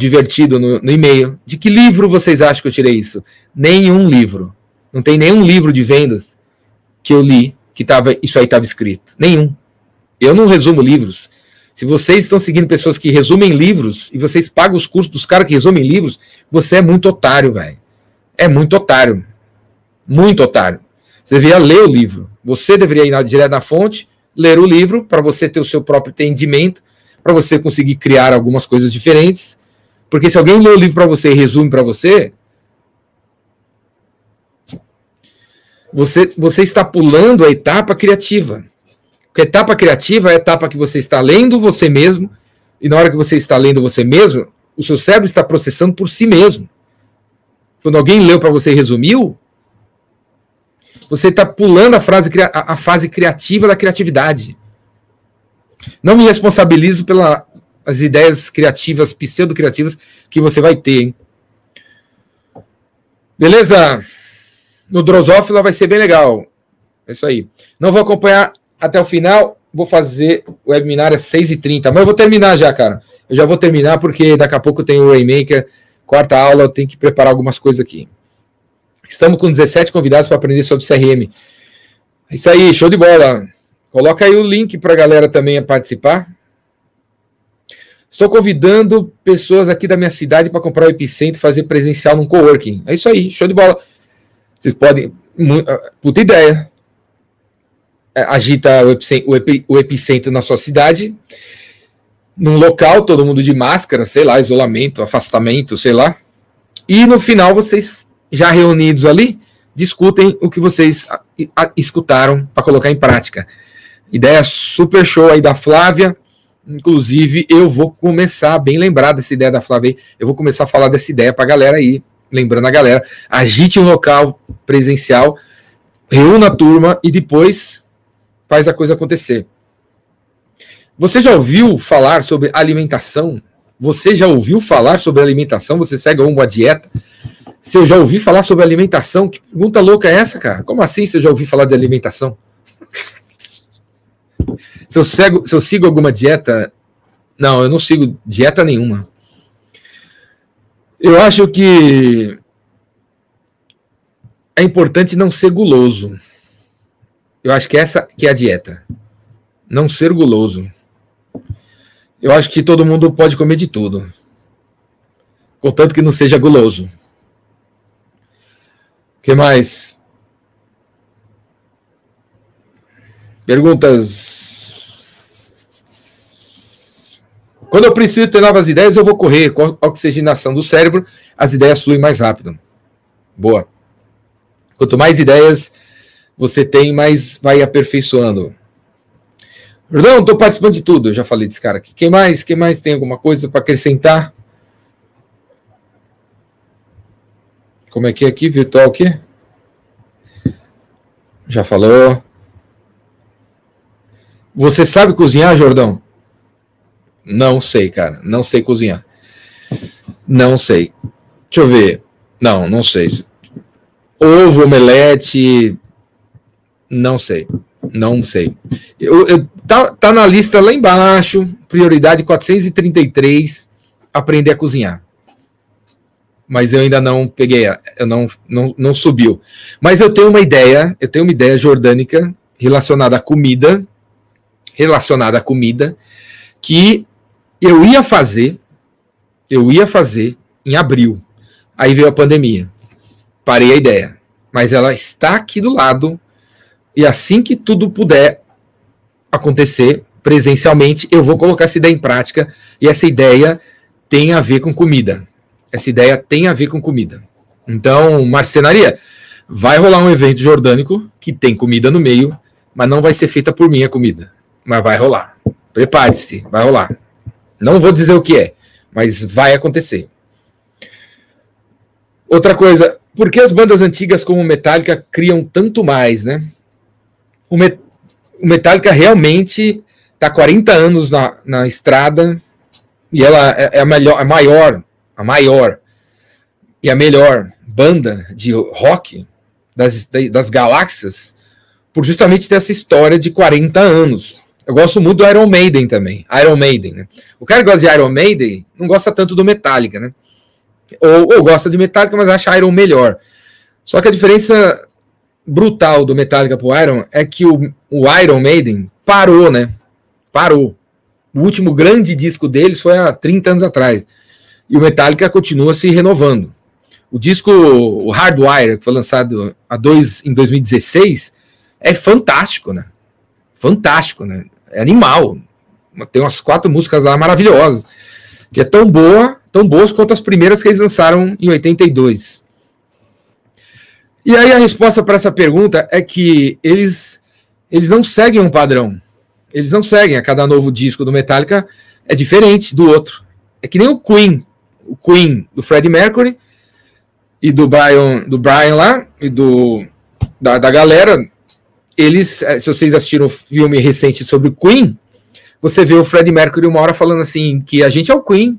divertido no, no, e-mail. De que livro vocês acham que eu tirei isso? Nenhum livro. Não tem nenhum livro de vendas que eu li que tava, isso aí estava escrito. Nenhum. Eu não resumo livros. Se vocês estão seguindo pessoas que resumem livros e vocês pagam os custos dos caras que resumem livros, você é muito otário, velho. É muito otário. Muito otário. Você deveria ler o livro. Você deveria ir direto na fonte, ler o livro para você ter o seu próprio entendimento para você conseguir criar algumas coisas diferentes. Porque se alguém lê o livro para você e resume para você, você, você está pulando a etapa criativa. Porque a etapa criativa é a etapa que você está lendo você mesmo, e na hora que você está lendo você mesmo, o seu cérebro está processando por si mesmo. Quando alguém leu para você e resumiu, você está pulando a, frase, a, a fase criativa da criatividade. Não me responsabilizo pelas ideias criativas, pseudo-criativas que você vai ter, hein? Beleza? No Drosófila vai ser bem legal. É isso aí. Não vou acompanhar até o final. Vou fazer o webinar às 6h30. Mas eu vou terminar já, cara. Eu já vou terminar porque daqui a pouco tem o Waymaker. Quarta aula, eu tenho que preparar algumas coisas aqui. Estamos com 17 convidados para aprender sobre CRM. É isso aí, show de bola. Coloca aí o link para a galera também participar. Estou convidando pessoas aqui da minha cidade para comprar o Epicentro e fazer presencial num coworking. É isso aí, show de bola. Vocês podem. Ah, puta ideia. É, agita o epicentro, o, epi, o epicentro na sua cidade, num local, todo mundo de máscara, sei lá, isolamento, afastamento, sei lá. E no final, vocês já reunidos ali, discutem o que vocês escutaram para colocar em prática. Ideia super show aí da Flávia. Inclusive, eu vou começar, bem lembrar dessa ideia da Flávia, eu vou começar a falar dessa ideia para a galera aí. Lembrando a galera, agite um local presencial, reúna a turma e depois faz a coisa acontecer. Você já ouviu falar sobre alimentação? Você já ouviu falar sobre alimentação? Você segue uma dieta? Se eu já ouvi falar sobre alimentação, que pergunta louca é essa, cara? Como assim você já ouviu falar de alimentação? Se eu, sigo, se eu sigo alguma dieta. Não, eu não sigo dieta nenhuma. Eu acho que é importante não ser guloso. Eu acho que essa que é a dieta. Não ser guloso. Eu acho que todo mundo pode comer de tudo. Contanto que não seja guloso. O que mais? Perguntas. Quando eu preciso ter novas ideias, eu vou correr com a oxigenação do cérebro, as ideias fluem mais rápido. Boa. Quanto mais ideias você tem, mais vai aperfeiçoando. Jordão, estou participando de tudo. Eu já falei desse cara aqui. Quem mais? Quem mais tem alguma coisa para acrescentar? Como é que é aqui? Virtual o quê? Já falou. Você sabe cozinhar, Jordão? Não sei, cara. Não sei cozinhar. Não sei. Deixa eu ver. Não, não sei. Ovo, omelete. Não sei. Não sei. Eu, eu, tá, tá na lista lá embaixo. Prioridade 433. Aprender a cozinhar. Mas eu ainda não peguei. Eu não, não, não subiu. Mas eu tenho uma ideia. Eu tenho uma ideia jordânica relacionada à comida. Relacionada à comida. Que eu ia fazer. Eu ia fazer em abril. Aí veio a pandemia. Parei a ideia. Mas ela está aqui do lado e assim que tudo puder acontecer presencialmente, eu vou colocar essa ideia em prática. E essa ideia tem a ver com comida. Essa ideia tem a ver com comida. Então, marcenaria, vai rolar um evento jordânico que tem comida no meio, mas não vai ser feita por mim a comida. Mas vai rolar. Prepare-se, vai rolar. Não vou dizer o que é, mas vai acontecer. Outra coisa, por que as bandas antigas como Metallica criam tanto mais, né? o, Metallica realmente está 40 anos na, na estrada e ela é, é a melhor, a maior, a maior e a melhor banda de rock das, das galáxias por justamente ter essa história de 40 anos. Eu gosto muito do Iron Maiden também. Iron Maiden, né? O cara que gosta de Iron Maiden não gosta tanto do Metallica, né? Ou, ou gosta de Metallica, mas acha Iron melhor. Só que a diferença brutal do Metallica pro Iron é que o, o Iron Maiden parou, né? Parou. O último grande disco deles foi há 30 anos atrás. E o Metallica continua se renovando. O disco o Hardwire, que foi lançado a dois, em 2016, é fantástico, né? Fantástico, né? É animal. Tem umas quatro músicas lá maravilhosas. Que é tão boa, tão boas quanto as primeiras que eles lançaram em 82. E aí a resposta para essa pergunta é que eles, eles não seguem um padrão. Eles não seguem. A cada novo disco do Metallica é diferente do outro. É que nem o Queen. O Queen do Freddie Mercury e do Brian, do Brian lá e do da, da galera. Eles, eh, se vocês assistiram um filme recente sobre o Queen, você vê o Freddie Mercury uma hora falando assim que a gente é o Queen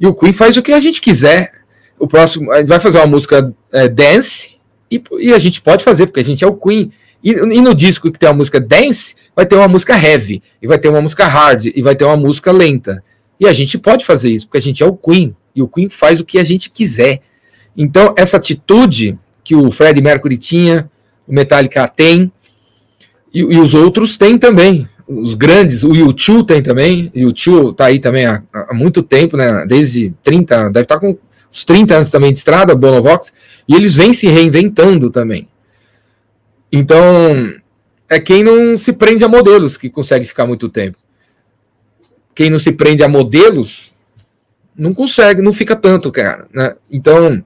e o Queen faz o que a gente quiser. O próximo, vai fazer uma música é, dance e, e, a gente pode fazer, porque a gente é o Queen. E, e, no disco que tem a música dance, vai ter uma música heavy, e vai ter uma música hard, e vai ter uma música lenta. E a gente pode fazer isso, porque a gente é o Queen. E o Queen faz o que a gente quiser. Então, essa atitude que o Fred Mercury tinha, o Metallica tem, e, e os outros têm também. Os grandes, o U2 tem também, o U2 tá aí também há, há muito tempo, né? Desde 30, deve estar tá com uns 30 anos também de estrada, Bonovox, e eles vêm se reinventando também. Então, é quem não se prende a modelos que consegue ficar muito tempo. Quem não se prende a modelos não consegue, não fica tanto, cara. Né? Então,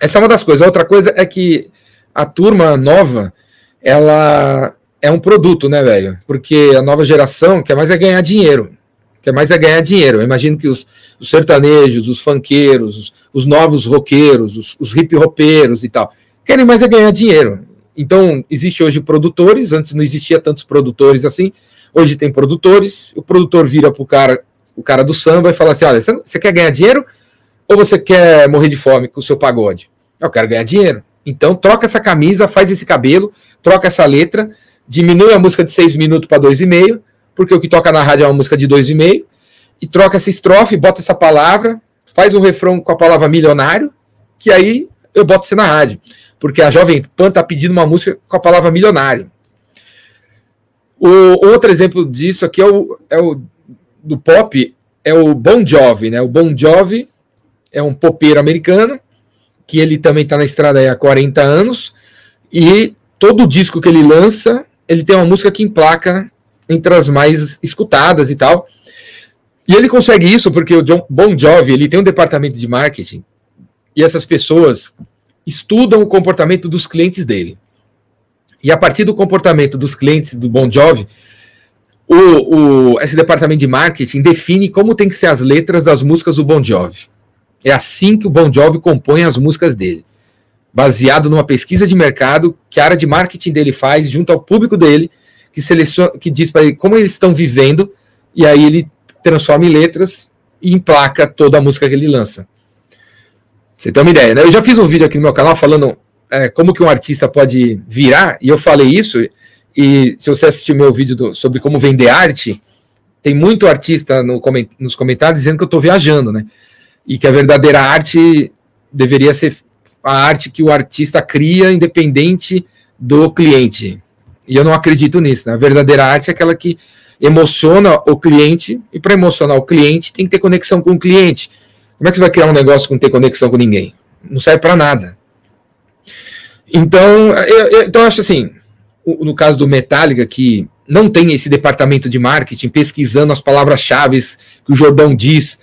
essa é uma das coisas. A outra coisa é que a turma nova, ela é um produto, né, velho? Porque a nova geração quer mais é ganhar dinheiro quer mais é ganhar dinheiro. Eu imagino que os, os sertanejos, os funkeiros, os, os novos roqueiros, os, os hip hopeiros e tal, querem mais é ganhar dinheiro. Então, existe hoje produtores, antes não existia tantos produtores assim, hoje tem produtores, o produtor vira pro cara, o cara do samba e fala assim, olha, você quer ganhar dinheiro ou você quer morrer de fome com o seu pagode? Eu quero ganhar dinheiro. Então, troca essa camisa, faz esse cabelo, troca essa letra, diminui a música de seis minutos para dois e meio, porque o que toca na rádio é uma música de dois e meio, e troca essa estrofe, bota essa palavra, faz um refrão com a palavra milionário, que aí eu boto você na rádio. Porque a Jovem Pan está pedindo uma música com a palavra milionário. O outro exemplo disso aqui é o, é o do pop, é o Bon Jovi, né? O Bon Jovi é um popeiro americano, que ele também está na estrada há 40 anos, e todo disco que ele lança ele tem uma música que emplaca entre as mais escutadas e tal. E ele consegue isso porque o John Bon Jovi ele tem um departamento de marketing e essas pessoas estudam o comportamento dos clientes dele. E a partir do comportamento dos clientes do Bon Jovi, o, o, esse departamento de marketing define como tem que ser as letras das músicas do Bon Jovi. É assim que o Bon Jovi compõe as músicas dele, baseado numa pesquisa de mercado que a área de marketing dele faz junto ao público dele, que seleciona, que diz para ele como eles estão vivendo, e aí ele transforma em letras e emplaca toda a música que ele lança. Você tem uma ideia, né? Eu já fiz um vídeo aqui no meu canal falando é, como que um artista pode virar, e eu falei isso, e se você assistir meu vídeo do, sobre como vender arte, tem muito artista no, nos comentários dizendo que eu estou viajando, né? E que a verdadeira arte deveria ser a arte que o artista cria independente do cliente. E eu não acredito nisso, né? A verdadeira arte é aquela que emociona o cliente, e para emocionar o cliente tem que ter conexão com o cliente. Como é que você vai criar um negócio com ter conexão com ninguém? Não serve para nada. Então, eu, eu, então eu acho assim, no caso do Metallica, que não tem esse departamento de marketing pesquisando as palavras-chave que o Jordão diz,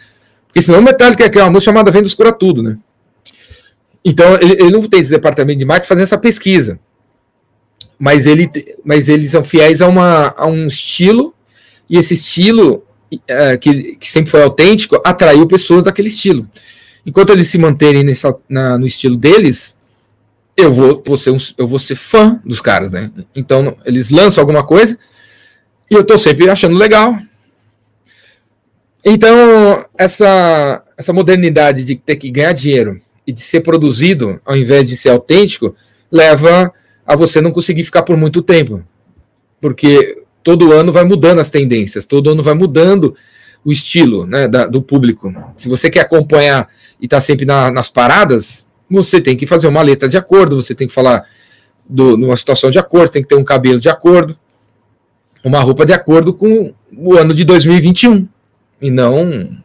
porque senão o Metallica é uma música chamada Vendas Cura Tudo, né? Então, ele, ele, não tem esse departamento de marketing fazendo essa pesquisa. Mas, ele, mas eles são fiéis a, uma, a um estilo, e esse estilo, é, que, que sempre foi autêntico, atraiu pessoas daquele estilo. Enquanto eles se manterem nessa, na, no estilo deles, eu vou, vou ser um, eu vou ser fã dos caras, né? Então eles lançam alguma coisa e eu tô sempre achando legal. Então essa essa modernidade de ter que ganhar dinheiro e de ser produzido ao invés de ser autêntico leva a você não conseguir ficar por muito tempo, porque todo ano vai mudando as tendências, todo ano vai mudando o estilo né, da, do público. Se você quer acompanhar e tá sempre na, nas paradas, você tem que fazer uma letra de acordo, você tem que falar do, numa situação de acordo, tem que ter um cabelo de acordo, uma roupa de acordo com o ano de 2021 e não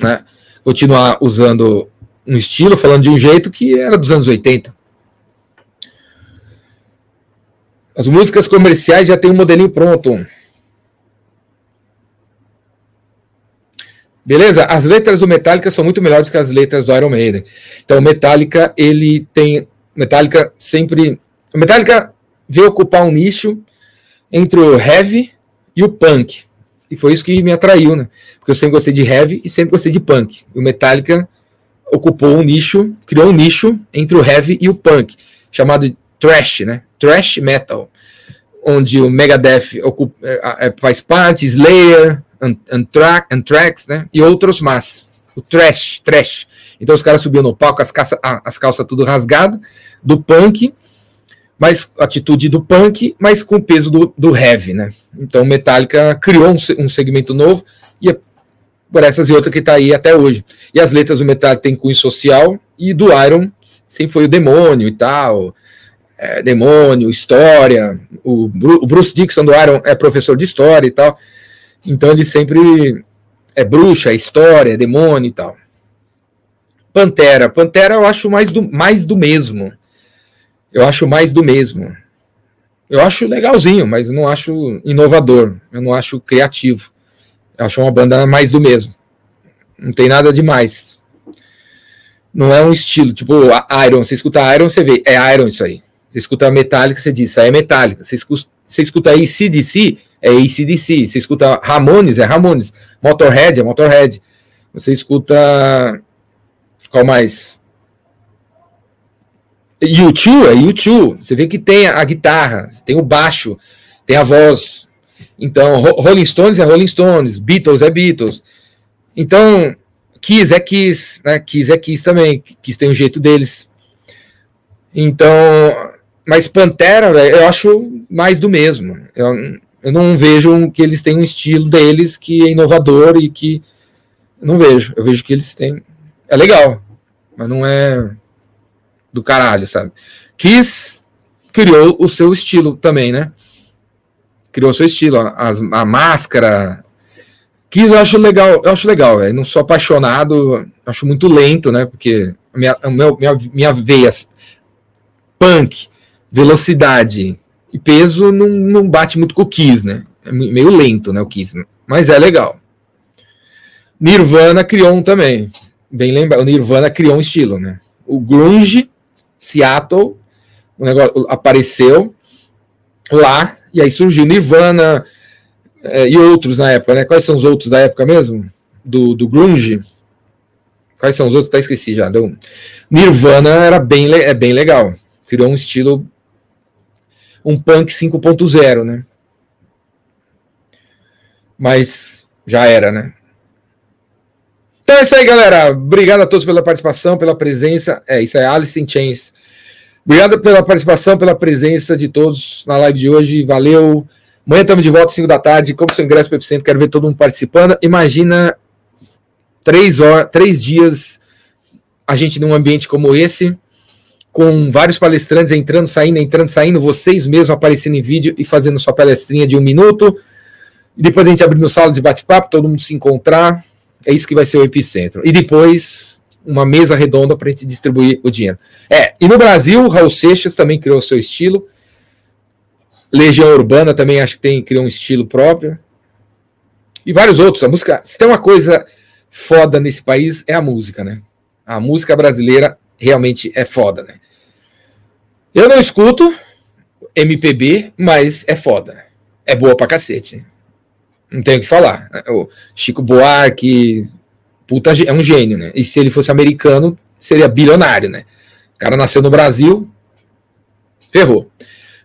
né, continuar usando um estilo, falando de um jeito que era dos anos 80. As músicas comerciais já tem um modelinho pronto. Beleza? As letras do Metallica são muito melhores que as letras do Iron Maiden. Então, Metallica, ele tem. Metallica sempre. O Metallica veio ocupar um nicho entre o heavy e o punk. E foi isso que me atraiu, né? Porque eu sempre gostei de heavy e sempre gostei de punk. E o Metallica ocupou um nicho, criou um nicho entre o heavy e o punk, chamado thrash, né? Thrash metal, onde o Megadeth ocupa, é, é, faz parte, Slayer, Anthrax, Anthrax, né? E outros mais. O trash, trash. Então os caras subiam no palco, as, as calças tudo rasgadas, do punk, mas atitude do punk, mas com peso do, do heavy, né? Então Metallica criou um, um segmento novo e é por essas e outras que está aí até hoje. E as letras do Metallica tem cunho social e do Iron sempre foi o demônio e tal. É, demônio, história. O, o Bruce Dixon do Iron é professor de história e tal. Então ele sempre é bruxa, é história, é demônio e tal. Pantera. Pantera eu acho mais do, mais do mesmo. Eu acho mais do mesmo. Eu acho legalzinho, mas não acho inovador. Eu não acho criativo. Eu acho uma banda mais do mesmo. Não tem nada demais. Não é um estilo, tipo Iron. Você escuta Iron, você vê, é Iron isso aí. Você escuta Metallica, você diz, isso aí é Metallica. Você escuta, você escuta aí CDC, é ACDC. Você escuta Ramones, é Ramones. Motorhead, é Motorhead. Você escuta. Qual mais? YouTube, é YouTube. Você vê que tem a guitarra, tem o baixo, tem a voz. Então, Rolling Stones é Rolling Stones, Beatles é Beatles. Então, Kiss é Kiss, né? Kiss é Kiss também. Kiss tem o jeito deles. Então, mas Pantera, eu acho mais do mesmo. Eu, eu não vejo que eles têm um estilo deles que é inovador e que. não vejo. Eu vejo que eles têm. É legal, mas não é do caralho, sabe? Kiss criou o seu estilo também, né? Criou seu estilo, a, a máscara. Kiss eu acho legal, eu acho legal, velho. Não sou apaixonado, acho muito lento, né? Porque minha, minha, minha veia punk, velocidade, E peso não, não bate muito com o Kiss, né? É meio lento, né? O Kiss. Mas é legal. Nirvana criou um também. Bem lembrado. O Nirvana criou um estilo, né? O Grunge, Seattle, o negócio apareceu lá, e aí surgiu Nirvana é, e outros na época, né? Quais são os outros da época mesmo? Do, do Grunge? Quais são os outros? Tá esqueci já. Deu... Nirvana era bem, é bem legal. Criou um estilo um punk 5.0, né? Mas já era, né? Então é isso aí, galera. Obrigado a todos pela participação, pela presença. É, isso é Alice in Chains. Obrigado pela participação, pela presença de todos na live de hoje. Valeu. Amanhã estamos de volta às 5 da tarde. Como seu ingresso para o Epicentro, quero ver todo mundo participando. Imagina três, horas, três dias a gente num ambiente como esse com vários palestrantes entrando, saindo, entrando, saindo, vocês mesmos aparecendo em vídeo e fazendo sua palestrinha de um minuto. E depois a gente abrindo sala de bate-papo, todo mundo se encontrar. É isso que vai ser o epicentro. E depois uma mesa redonda para a gente distribuir o dinheiro. É, e no Brasil, Raul Seixas também criou o seu estilo. Legião Urbana também acho que tem, criou um estilo próprio. E vários outros. A música. Se tem uma coisa foda nesse país, é a música, né? A música brasileira realmente é foda, né? Eu não escuto MPB, mas é foda. É boa pra cacete. Não tenho o que falar. O Chico Buarque, puta, é um gênio, né? E se ele fosse americano, seria bilionário, né? O cara nasceu no Brasil, ferrou.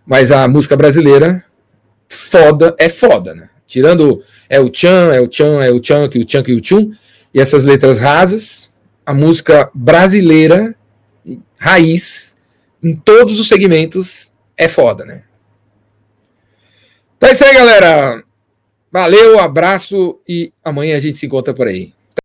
Mas a música brasileira, foda, é foda, né? Tirando é o tchan, é o tchan, é o tchan, que o tchan, que o tchum, e essas letras rasas, a música brasileira raiz em todos os segmentos é foda, né? Então é isso aí, galera. Valeu, abraço e amanhã a gente se encontra por aí.